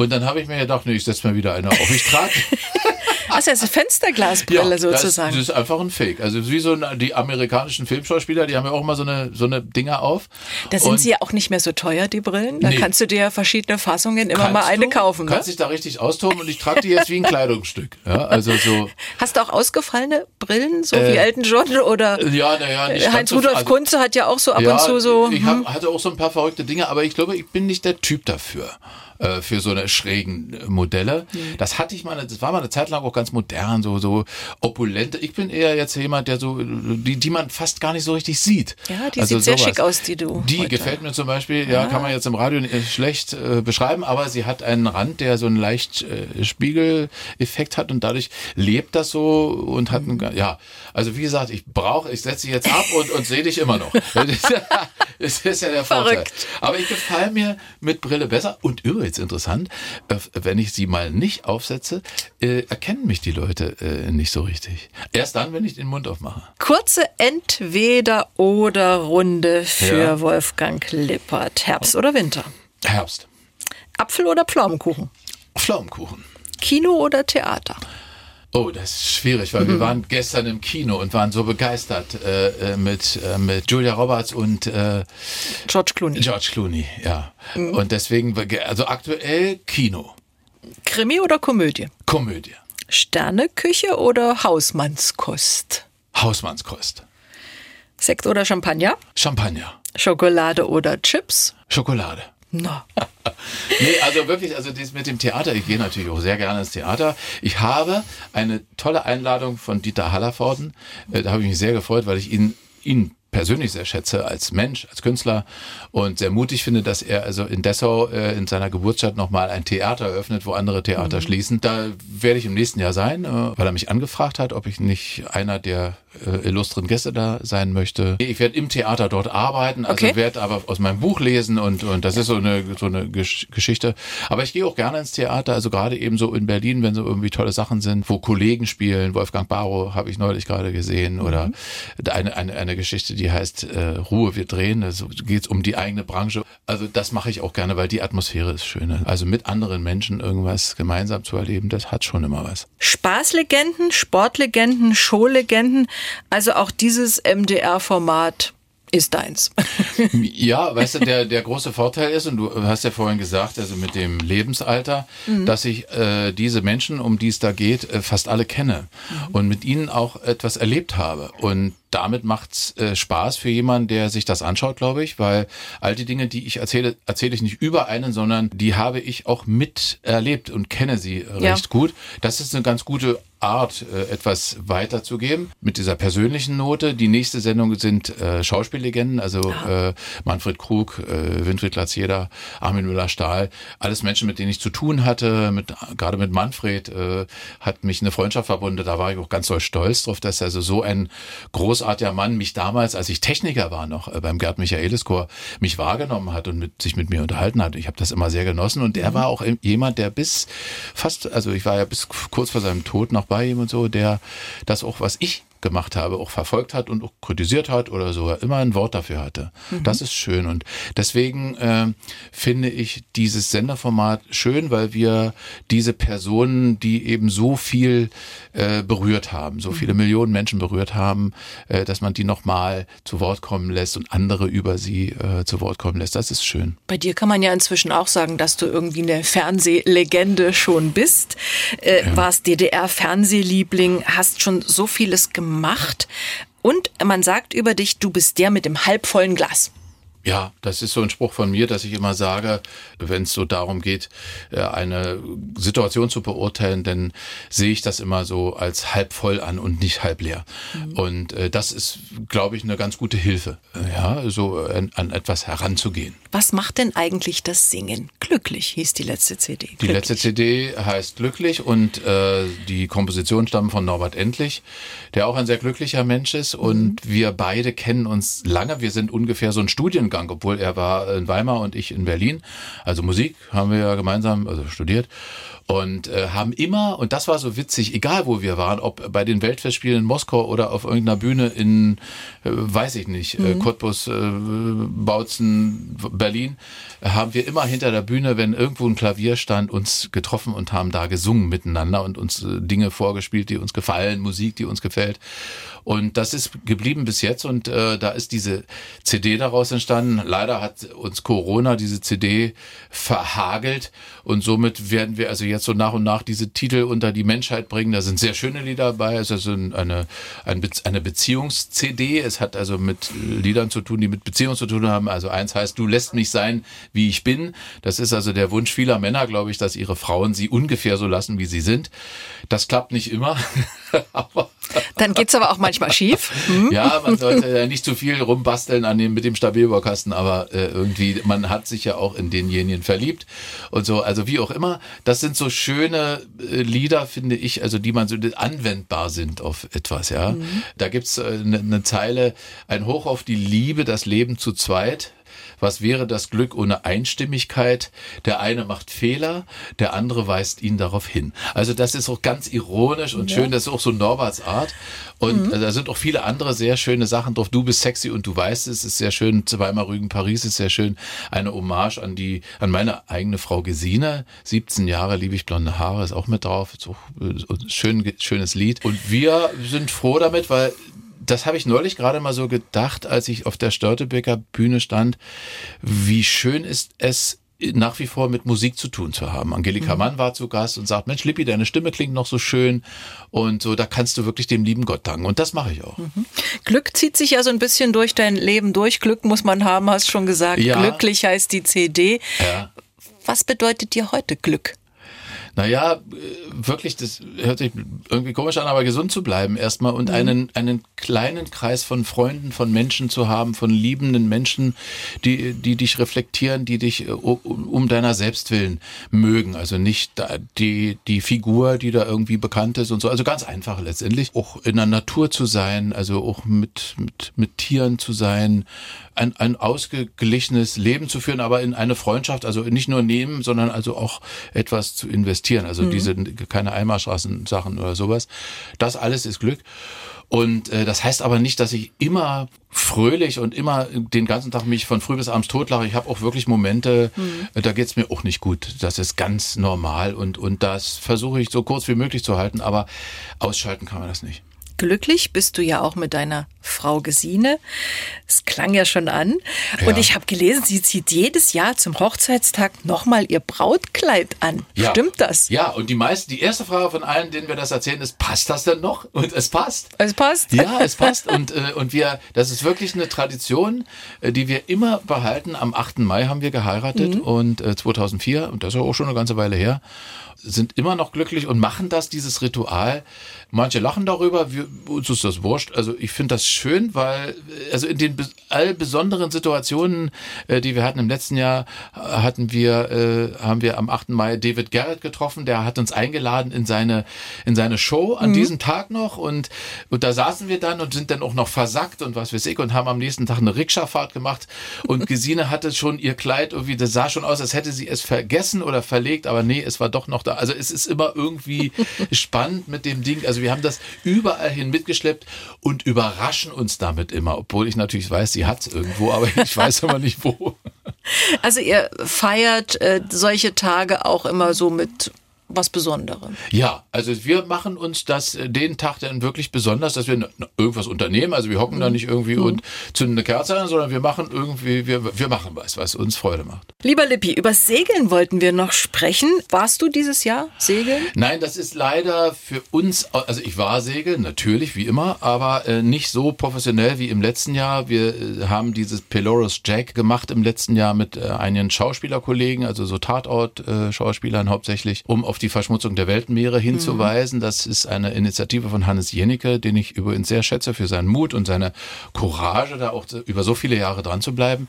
Und dann habe ich mir gedacht, nee, ich setze mir wieder eine auf. Ich trage Also das ist Fensterglasbrille ja, sozusagen. Das, das, ist einfach ein Fake. Also wie so die amerikanischen Filmschauspieler, die haben ja auch immer so eine, so eine Dinger auf. Da sind sie ja auch nicht mehr so teuer, die Brillen. Da nee. kannst du dir verschiedene Fassungen immer kannst mal eine du? kaufen. Du kannst ne? dich da richtig austoben und ich trage die jetzt wie ein Kleidungsstück. Ja, also so. Hast du auch ausgefallene Brillen, so äh, wie Elton John oder ja, naja, nicht Heinz Rudolf also, Kunze hat ja auch so ab ja, und zu so. Ich hab, hm. hatte auch so ein paar verrückte Dinge, aber ich glaube, ich bin nicht der Typ dafür. Äh, für so eine schrägen Modelle. Mhm. Das hatte ich mal, das war mal eine Zeit lang auch ganz modern, so, so opulente. Ich bin eher jetzt jemand, der so, die, die man fast gar nicht so richtig sieht. Ja, die also sieht sowas. sehr schick aus, die du. Die heute. gefällt mir zum Beispiel, ja, ja, kann man jetzt im Radio schlecht äh, beschreiben, aber sie hat einen Rand, der so einen leicht äh, Spiegeleffekt hat und dadurch lebt das so und hat, mhm. einen, ja, also wie gesagt, ich brauche, ich setze sie jetzt ab und, und sehe dich immer noch. das ist ja der Vorteil. Verrückt. Aber ich gefalle mir mit Brille besser und übrigens jetzt interessant, äh, wenn ich sie mal nicht aufsetze, äh, erkennen mich die Leute äh, nicht so richtig. Erst dann, wenn ich den Mund aufmache. Kurze Entweder-oder-Runde für ja. Wolfgang Lippert. Herbst oder Winter? Herbst. Apfel oder Pflaumenkuchen? Pflaumenkuchen. Kino oder Theater? Oh, das ist schwierig, weil mhm. wir waren gestern im Kino und waren so begeistert äh, äh, mit, äh, mit Julia Roberts und äh, George Clooney. George Clooney, ja. Mhm. Und deswegen, also aktuell Kino. Krimi oder Komödie? Komödie. Sterneküche oder Hausmannskost? Hausmannskost. Sekt oder Champagner? Champagner. Schokolade oder Chips? Schokolade. No. nee, also wirklich, also das mit dem Theater, ich gehe natürlich auch sehr gerne ins Theater. Ich habe eine tolle Einladung von Dieter Hallervorden. Äh, da habe ich mich sehr gefreut, weil ich ihn, ihn persönlich sehr schätze als Mensch, als Künstler und sehr mutig finde, dass er also in Dessau äh, in seiner Geburtsstadt nochmal ein Theater eröffnet, wo andere Theater mhm. schließen. Da werde ich im nächsten Jahr sein, äh, weil er mich angefragt hat, ob ich nicht einer der äh, illustren Gäste da sein möchte. Ich werde im Theater dort arbeiten, also okay. werde aber aus meinem Buch lesen und, und das ist so eine, so eine Geschichte. Aber ich gehe auch gerne ins Theater, also gerade eben so in Berlin, wenn so irgendwie tolle Sachen sind, wo Kollegen spielen. Wolfgang Barrow habe ich neulich gerade gesehen oder mhm. eine, eine, eine Geschichte, die heißt äh, Ruhe, wir drehen. Also geht es um die eigene Branche. Also das mache ich auch gerne, weil die Atmosphäre ist schön. Also mit anderen Menschen irgendwas gemeinsam zu erleben, das hat schon immer was. Spaßlegenden, Sportlegenden, Showlegenden, also auch dieses MDR-Format ist deins. ja, weißt du, der, der große Vorteil ist, und du hast ja vorhin gesagt, also mit dem Lebensalter, mhm. dass ich äh, diese Menschen, um die es da geht, äh, fast alle kenne mhm. und mit ihnen auch etwas erlebt habe. Und damit macht's äh, Spaß für jemanden, der sich das anschaut, glaube ich, weil all die Dinge, die ich erzähle, erzähle ich nicht über einen, sondern die habe ich auch miterlebt und kenne sie ja. recht gut. Das ist eine ganz gute Art, äh, etwas weiterzugeben mit dieser persönlichen Note. Die nächste Sendung sind äh, Schauspiellegenden, also ah. äh, Manfred Krug, äh, Winfried Glatzjeder, Armin Müller-Stahl, alles Menschen, mit denen ich zu tun hatte. Mit, gerade mit Manfred äh, hat mich eine Freundschaft verbunden. Da war ich auch ganz doll stolz drauf, dass also so ein groß großartiger Mann mich damals, als ich Techniker war noch äh, beim Gerd Michaelis Chor, mich wahrgenommen hat und mit, sich mit mir unterhalten hat. Ich habe das immer sehr genossen und der mhm. war auch jemand, der bis fast, also ich war ja bis kurz vor seinem Tod noch bei ihm und so, der das auch, was ich gemacht habe, auch verfolgt hat und auch kritisiert hat oder so, immer ein Wort dafür hatte. Mhm. Das ist schön. Und deswegen äh, finde ich dieses Senderformat schön, weil wir diese Personen, die eben so viel äh, berührt haben, so viele mhm. Millionen Menschen berührt haben, äh, dass man die nochmal zu Wort kommen lässt und andere über sie äh, zu Wort kommen lässt. Das ist schön. Bei dir kann man ja inzwischen auch sagen, dass du irgendwie eine Fernsehlegende schon bist. Äh, ja. Warst DDR-Fernsehliebling, hast schon so vieles gemacht gemacht. Und man sagt über dich, du bist der mit dem halbvollen Glas. Ja, das ist so ein Spruch von mir, dass ich immer sage, wenn es so darum geht, äh, eine Situation zu beurteilen, dann sehe ich das immer so als halb voll an und nicht halb leer. Mhm. Und äh, das ist, glaube ich, eine ganz gute Hilfe, ja, so an, an, etwas heranzugehen. Was macht denn eigentlich das Singen? Glücklich hieß die letzte CD. Glücklich. Die letzte CD heißt Glücklich und äh, die Komposition stammt von Norbert Endlich, der auch ein sehr glücklicher Mensch ist. Mhm. Und wir beide kennen uns lange. Wir sind ungefähr so ein Studien Studiengang, obwohl er war in Weimar und ich in Berlin. Also Musik haben wir ja gemeinsam also studiert und äh, haben immer, und das war so witzig, egal wo wir waren, ob bei den Weltfestspielen in Moskau oder auf irgendeiner Bühne in, äh, weiß ich nicht, äh, mhm. Cottbus, äh, Bautzen, Berlin, haben wir immer hinter der Bühne, wenn irgendwo ein Klavier stand, uns getroffen und haben da gesungen miteinander und uns äh, Dinge vorgespielt, die uns gefallen, Musik, die uns gefällt. Und das ist geblieben bis jetzt und äh, da ist diese CD daraus entstanden. Leider hat uns Corona diese CD verhagelt und somit werden wir also jetzt so nach und nach diese Titel unter die Menschheit bringen. Da sind sehr schöne Lieder dabei. Es ist eine, eine Beziehungs-CD. Es hat also mit Liedern zu tun, die mit Beziehung zu tun haben. Also eins heißt, du lässt mich sein, wie ich bin. Das ist also der Wunsch vieler Männer, glaube ich, dass ihre Frauen sie ungefähr so lassen, wie sie sind. Das klappt nicht immer. aber Dann geht's aber auch manchmal schief. Hm? Ja, man sollte nicht zu viel rumbasteln an dem, mit dem Stabilbaukasten, aber äh, irgendwie, man hat sich ja auch in denjenigen verliebt und so. Also wie auch immer, das sind so schöne äh, Lieder, finde ich, also die man so anwendbar sind auf etwas, ja. Mhm. Da gibt's eine äh, ne Zeile, ein Hoch auf die Liebe, das Leben zu zweit was wäre das Glück ohne Einstimmigkeit? Der eine macht Fehler, der andere weist ihn darauf hin. Also das ist auch ganz ironisch und ja. schön, das ist auch so Norberts Art. Und mhm. da sind auch viele andere sehr schöne Sachen drauf. Du bist sexy und du weißt es, ist sehr schön. Zweimal Rügen Paris ist sehr schön. Eine Hommage an die, an meine eigene Frau Gesine. 17 Jahre liebe ich blonde Haare, ist auch mit drauf. Ist auch ein äh, schön, schönes Lied. Und wir sind froh damit, weil das habe ich neulich gerade mal so gedacht, als ich auf der Störtebeker Bühne stand. Wie schön ist es, nach wie vor mit Musik zu tun zu haben. Angelika mhm. Mann war zu Gast und sagt, Mensch, Lippi, deine Stimme klingt noch so schön und so, da kannst du wirklich dem lieben Gott danken und das mache ich auch. Mhm. Glück zieht sich ja so ein bisschen durch dein Leben durch. Glück muss man haben, hast schon gesagt. Ja. Glücklich heißt die CD. Ja. Was bedeutet dir heute Glück? naja, wirklich, das hört sich irgendwie komisch an, aber gesund zu bleiben erstmal und mhm. einen, einen kleinen Kreis von Freunden, von Menschen zu haben, von liebenden Menschen, die, die dich reflektieren, die dich äh, um deiner selbst willen mögen. Also nicht die, die Figur, die da irgendwie bekannt ist und so. Also ganz einfach letztendlich. Auch in der Natur zu sein, also auch mit, mit, mit Tieren zu sein, ein, ein ausgeglichenes Leben zu führen, aber in eine Freundschaft, also nicht nur nehmen, sondern also auch etwas zu investieren. Also mhm. diese keine Eimerstraßen-Sachen oder sowas. Das alles ist Glück. Und äh, das heißt aber nicht, dass ich immer fröhlich und immer den ganzen Tag mich von früh bis abends totlache. Ich habe auch wirklich Momente, mhm. Äh, da geht's mir auch nicht gut. Das ist ganz normal und, und das versuche ich so kurz wie möglich zu halten, aber ausschalten kann man das nicht. Glücklich bist du ja auch mit deiner Frau Gesine. Es klang ja schon an. Ja. Und ich habe gelesen, sie zieht jedes Jahr zum Hochzeitstag nochmal ihr Brautkleid an. Ja. Stimmt das? Ja, und die meisten, die erste Frage von allen, denen wir das erzählen, ist, passt das denn noch? Und es passt. Es passt. Ja, es passt. Und, äh, und wir, das ist wirklich eine Tradition, äh, die wir immer behalten. Am 8. Mai haben wir geheiratet mhm. und äh, 2004, und das ist auch schon eine ganze Weile her sind immer noch glücklich und machen das, dieses Ritual. Manche lachen darüber, wir, uns ist das wurscht. Also ich finde das schön, weil also in den all besonderen Situationen, äh, die wir hatten im letzten Jahr, hatten wir, äh, haben wir am 8. Mai David Garrett getroffen, der hat uns eingeladen in seine, in seine Show an mhm. diesem Tag noch und, und da saßen wir dann und sind dann auch noch versackt und was weiß ich und haben am nächsten Tag eine Rikscha-Fahrt gemacht und Gesine hatte schon ihr Kleid irgendwie, das sah schon aus, als hätte sie es vergessen oder verlegt, aber nee, es war doch noch da da. Also es ist immer irgendwie spannend mit dem Ding. Also wir haben das überall hin mitgeschleppt und überraschen uns damit immer, obwohl ich natürlich weiß, sie hat es irgendwo, aber ich weiß immer nicht wo. Also ihr feiert äh, solche Tage auch immer so mit was Besonderem. Ja, also wir machen uns das äh, den Tag dann wirklich besonders, dass wir irgendwas unternehmen. Also wir hocken mhm. da nicht irgendwie mhm. und zünden eine Kerze an, sondern wir machen irgendwie, wir, wir machen was, was uns Freude macht. Lieber Lippi, über Segeln wollten wir noch sprechen. Warst du dieses Jahr segeln? Nein, das ist leider für uns, also ich war segeln, natürlich, wie immer, aber äh, nicht so professionell wie im letzten Jahr. Wir äh, haben dieses Pelorus Jack gemacht im letzten Jahr mit äh, einigen Schauspielerkollegen, also so Tatort-Schauspielern hauptsächlich, um auf die Verschmutzung der Weltmeere hinzuweisen. Mhm. Das ist eine Initiative von Hannes Jennecke, den ich übrigens sehr schätze für seinen Mut und seine Courage, da auch über so viele Jahre dran zu bleiben.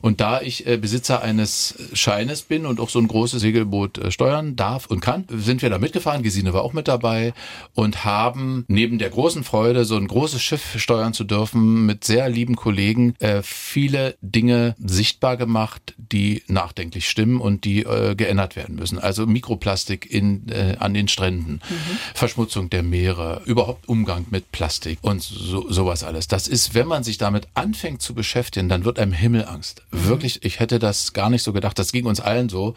Und da ich äh, Besitzer eines Scheines bin und auch so ein großes Segelboot äh, steuern darf und kann, sind wir da mitgefahren. Gesine war auch mit dabei und haben neben der großen Freude, so ein großes Schiff steuern zu dürfen, mit sehr lieben Kollegen äh, viele Dinge sichtbar gemacht, die nachdenklich stimmen und die äh, geändert werden müssen. Also Mikroplastik in, äh, an den Stränden, mhm. Verschmutzung der Meere, überhaupt Umgang mit Plastik und so, sowas alles. Das ist, wenn man sich damit anfängt zu beschäftigen, dann wird einem Himmelangst. Mhm. Wirklich, ich hätte das gar nicht so gedacht. Das ging uns allen so.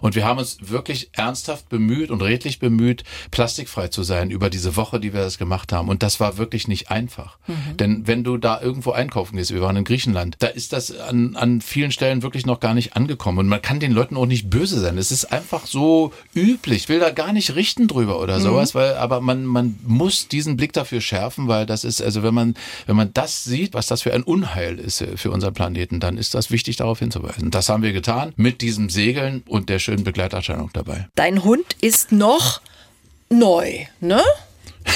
Und wir haben uns wirklich ernsthaft bemüht und redlich bemüht, plastikfrei zu sein über diese Woche, die wir das gemacht haben. Und das war wirklich nicht einfach. Mhm. Denn wenn du da irgendwo einkaufen gehst, wir waren in Griechenland, da ist das an, an vielen Stellen wirklich noch gar nicht angekommen. Und man kann den Leuten auch nicht böse sein. Es ist einfach so üblich. Ich will da gar nicht richten drüber oder mhm. sowas, weil, aber man, man muss diesen Blick dafür schärfen, weil das ist, also wenn man, wenn man das sieht, was das für ein Unheil ist äh, für unseren Planeten, dann ist das wichtig, darauf hinzuweisen. Das haben wir getan mit diesem Segeln und der schönen Begleiterscheinung dabei. Dein Hund ist noch neu, ne?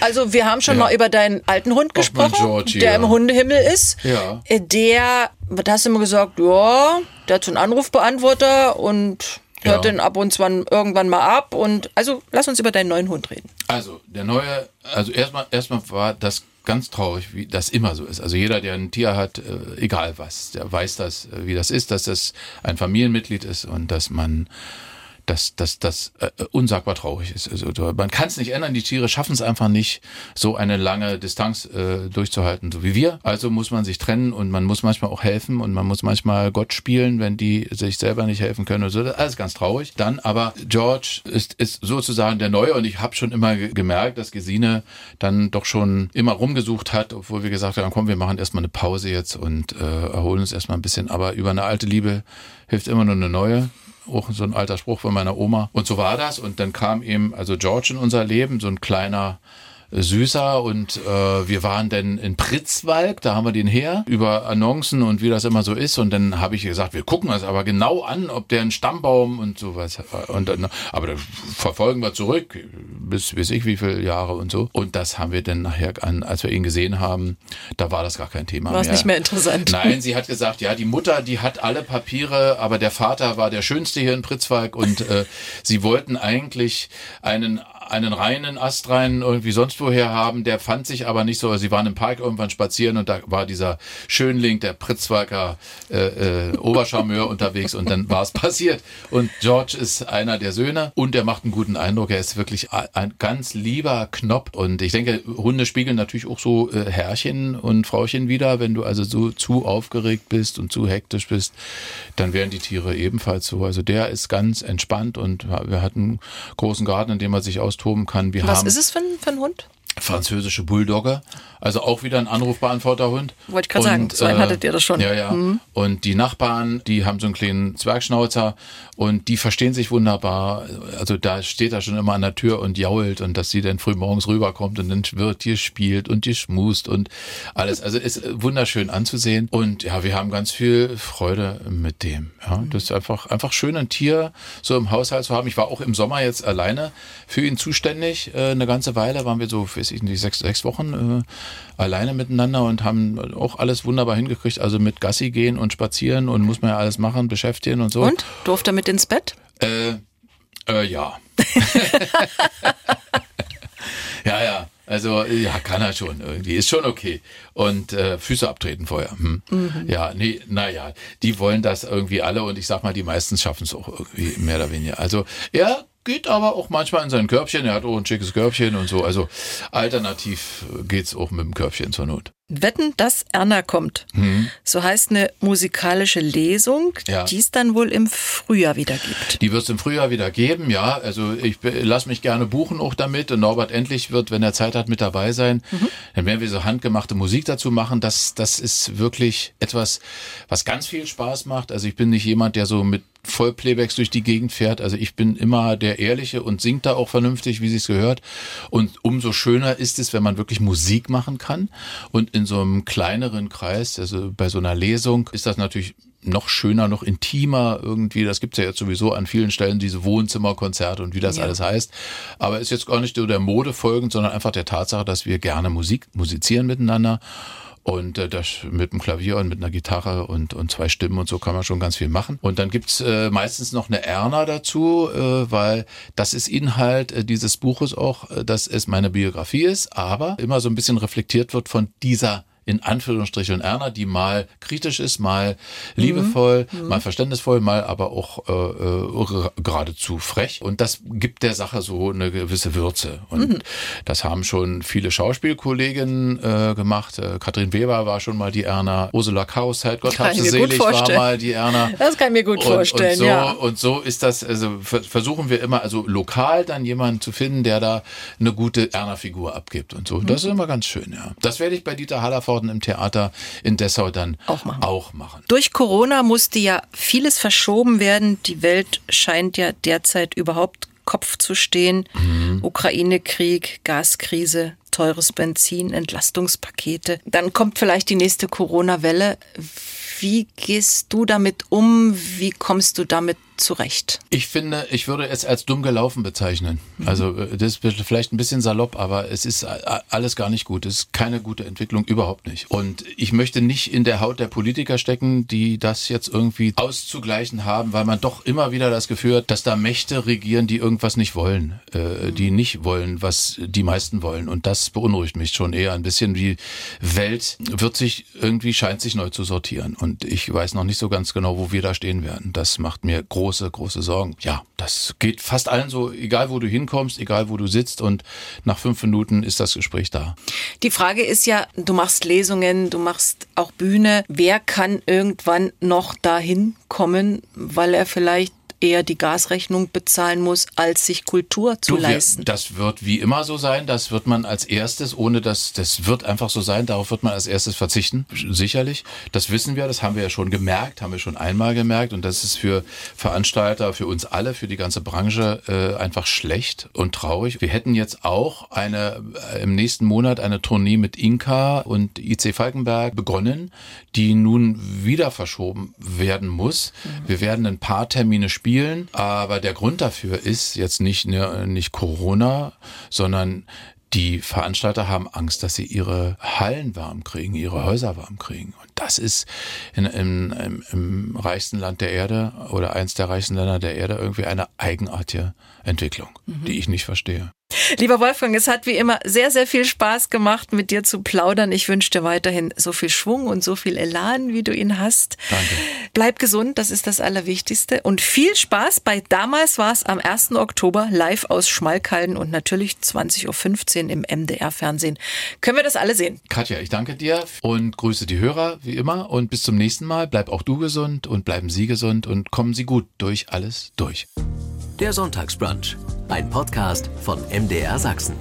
Also wir haben schon ja. mal über deinen alten Hund gesprochen, George, der ja. im Hundehimmel ist. Ja. Äh, der, was hast du immer gesagt, ja, der hat so einen Anrufbeantworter und hört ja. den ab und zu irgendwann mal ab. Und also lass uns über deinen neuen Hund reden. Also der neue, also erstmal erstmal war das ganz traurig, wie das immer so ist. Also jeder, der ein Tier hat, äh, egal was, der weiß das, äh, wie das ist, dass das ein Familienmitglied ist und dass man dass das, das äh, unsagbar traurig ist. Also, man kann es nicht ändern, die Tiere schaffen es einfach nicht, so eine lange Distanz äh, durchzuhalten, so wie wir. Also muss man sich trennen und man muss manchmal auch helfen und man muss manchmal Gott spielen, wenn die sich selber nicht helfen können und so. Das ist alles ganz traurig. Dann aber George ist, ist sozusagen der Neue und ich habe schon immer gemerkt, dass Gesine dann doch schon immer rumgesucht hat, obwohl wir gesagt haben, komm, wir machen erstmal eine Pause jetzt und äh, erholen uns erstmal ein bisschen. Aber über eine alte Liebe hilft immer nur eine neue auch so ein alter Spruch von meiner Oma. Und so war das. Und dann kam eben also George in unser Leben, so ein kleiner süßer und äh, wir waren dann in Pritzwalk, da haben wir den her, über Annoncen und wie das immer so ist. Und dann habe ich gesagt, wir gucken das aber genau an, ob der ein Stammbaum und sowas und dann, aber dann verfolgen wir zurück bis bis ich wie viele Jahre und so. Und das haben wir dann nachher an, als wir ihn gesehen haben, da war das gar kein Thema war es nicht mehr interessant. Nein, sie hat gesagt, ja, die Mutter, die hat alle Papiere, aber der Vater war der schönste hier in Pritzwalk und äh, sie wollten eigentlich einen einen reinen Astrein irgendwie sonst woher haben. Der fand sich aber nicht so. Sie waren im Park irgendwann spazieren und da war dieser Schönling, der Pritzwalker äh, äh, Obercharmeur unterwegs und dann war es passiert. Und George ist einer der Söhne und er macht einen guten Eindruck. Er ist wirklich ein ganz lieber Knopf und ich denke, Hunde spiegeln natürlich auch so äh, Herrchen und Frauchen wieder. Wenn du also so zu aufgeregt bist und zu hektisch bist, dann wären die Tiere ebenfalls so. Also der ist ganz entspannt und wir hatten einen großen Garten, in dem er sich aus austoben kann. Wir Was ist es für ein, für ein Hund? Französische Bulldogge, also auch wieder ein Anrufbeantworterhund. Wollte ich gerade sagen, so einen äh, hattet ihr das schon. Ja, ja. Mhm. Und die Nachbarn, die haben so einen kleinen Zwergschnauzer und die verstehen sich wunderbar. Also da steht er schon immer an der Tür und jault und dass sie dann früh morgens rüberkommt und dann wird hier spielt und die schmust und alles. Also ist wunderschön anzusehen. Und ja, wir haben ganz viel Freude mit dem. Ja, das ist einfach, einfach schön, ein Tier so im Haushalt zu haben. Ich war auch im Sommer jetzt alleine für ihn zuständig. Äh, eine ganze Weile waren wir so, weiß ich nicht, sechs, sechs Wochen äh, alleine miteinander und haben auch alles wunderbar hingekriegt. Also mit Gassi gehen und spazieren und muss man ja alles machen, beschäftigen und so. Und? Durfte er mit ins Bett? Äh, äh ja. ja, ja. Also ja, kann er schon irgendwie. Ist schon okay. Und äh, Füße abtreten vorher. Hm. Mhm. Ja, nee, naja, die wollen das irgendwie alle und ich sag mal, die meisten schaffen es auch irgendwie mehr oder weniger. Also er geht aber auch manchmal in sein Körbchen. Er hat auch ein schickes Körbchen und so. Also alternativ geht's auch mit dem Körbchen zur Not. Wetten, dass Erna kommt. Mhm. So heißt eine musikalische Lesung, ja. die es dann wohl im Frühjahr wieder gibt. Die wird es im Frühjahr wieder geben, ja. Also ich lasse mich gerne buchen auch damit. Und Norbert endlich wird, wenn er Zeit hat, mit dabei sein. Mhm. Dann werden wir so handgemachte Musik dazu machen. Das, das ist wirklich etwas, was ganz viel Spaß macht. Also ich bin nicht jemand, der so mit Vollplaybacks durch die Gegend fährt. Also ich bin immer der Ehrliche und singt da auch vernünftig, wie sie es gehört. Und umso schöner ist es, wenn man wirklich Musik machen kann. Und in so einem kleineren Kreis, also bei so einer Lesung, ist das natürlich noch schöner, noch intimer irgendwie. Das gibt's ja jetzt sowieso an vielen Stellen, diese Wohnzimmerkonzerte und wie das ja. alles heißt. Aber ist jetzt gar nicht nur der Mode folgend, sondern einfach der Tatsache, dass wir gerne Musik musizieren miteinander. Und äh, das mit einem Klavier und mit einer Gitarre und, und zwei Stimmen und so kann man schon ganz viel machen. Und dann gibt's äh, meistens noch eine Erna dazu, äh, weil das ist Inhalt äh, dieses Buches auch, äh, dass es meine Biografie ist, aber immer so ein bisschen reflektiert wird von dieser in Anführungsstrichen Erna, die mal kritisch ist, mal liebevoll, mhm. mal verständnisvoll, mal aber auch äh, äh, geradezu frech. Und das gibt der Sache so eine gewisse Würze. Und mhm. das haben schon viele Schauspielkolleginnen äh, gemacht. Äh, Katrin Weber war schon mal die Erna. Ursula Kauszeit, Gott hab sie selig, war mal die Erna. Das kann ich mir gut und, vorstellen, und so, ja. Und so ist das, also versuchen wir immer, also lokal dann jemanden zu finden, der da eine gute Erna-Figur abgibt und so. Mhm. Das ist immer ganz schön, ja. Das werde ich bei Dieter Hallervorden Norden im Theater in Dessau dann auch machen. auch machen. Durch Corona musste ja vieles verschoben werden. Die Welt scheint ja derzeit überhaupt Kopf zu stehen. Mhm. Ukraine-Krieg, Gaskrise, teures Benzin, Entlastungspakete. Dann kommt vielleicht die nächste Corona-Welle. Wie gehst du damit um? Wie kommst du damit zurecht? Ich finde, ich würde es als dumm gelaufen bezeichnen. Mhm. Also äh, das ist vielleicht ein bisschen salopp, aber es ist alles gar nicht gut. Es ist keine gute Entwicklung, überhaupt nicht. Und ich möchte nicht in der Haut der Politiker stecken, die das jetzt irgendwie auszugleichen haben, weil man doch immer wieder das Gefühl hat, dass da Mächte regieren, die irgendwas nicht wollen, äh, die mhm. nicht wollen, was die meisten wollen. Und das beunruhigt mich schon eher ein bisschen. Die Welt wird sich irgendwie, scheint sich neu zu sortieren. Und ich weiß noch nicht so ganz genau, wo wir da stehen werden. Das macht mir große, große Sorgen. Ja, das geht fast allen so, egal wo du hinkommst, egal wo du sitzt und nach fünf Minuten ist das Gespräch da. Die Frage ist ja, du machst Lesungen, du machst auch Bühne. Wer kann irgendwann noch dahin kommen, weil er vielleicht eher die Gasrechnung bezahlen muss, als sich Kultur zu du, leisten. Wir, das wird wie immer so sein. Das wird man als erstes, ohne dass das wird einfach so sein. Darauf wird man als erstes verzichten. Sicherlich. Das wissen wir. Das haben wir ja schon gemerkt, haben wir schon einmal gemerkt. Und das ist für Veranstalter, für uns alle, für die ganze Branche äh, einfach schlecht und traurig. Wir hätten jetzt auch eine äh, im nächsten Monat eine Tournee mit Inka und IC Falkenberg begonnen, die nun wieder verschoben werden muss. Mhm. Wir werden ein paar Termine spielen spielen. Aber der Grund dafür ist jetzt nicht, ne, nicht Corona, sondern die Veranstalter haben Angst, dass sie ihre Hallen warm kriegen, ihre Häuser warm kriegen. Das ist in, in, im, im reichsten Land der Erde oder eins der reichsten Länder der Erde irgendwie eine eigenartige Entwicklung, mhm. die ich nicht verstehe. Lieber Wolfgang, es hat wie immer sehr, sehr viel Spaß gemacht, mit dir zu plaudern. Ich wünsche dir weiterhin so viel Schwung und so viel Elan, wie du ihn hast. Danke. Bleib gesund, das ist das Allerwichtigste. Und viel Spaß bei Damals war es am 1. Oktober live aus Schmalkalden und natürlich 20.15 Uhr im MDR-Fernsehen. Können wir das alle sehen? Katja, ich danke dir und grüße die Hörer wie immer und bis zum nächsten Mal. Bleib auch du gesund und bleiben Sie gesund und kommen Sie gut durch alles durch. Der Sonntagsbrunch, ein Podcast von MDR Sachsen.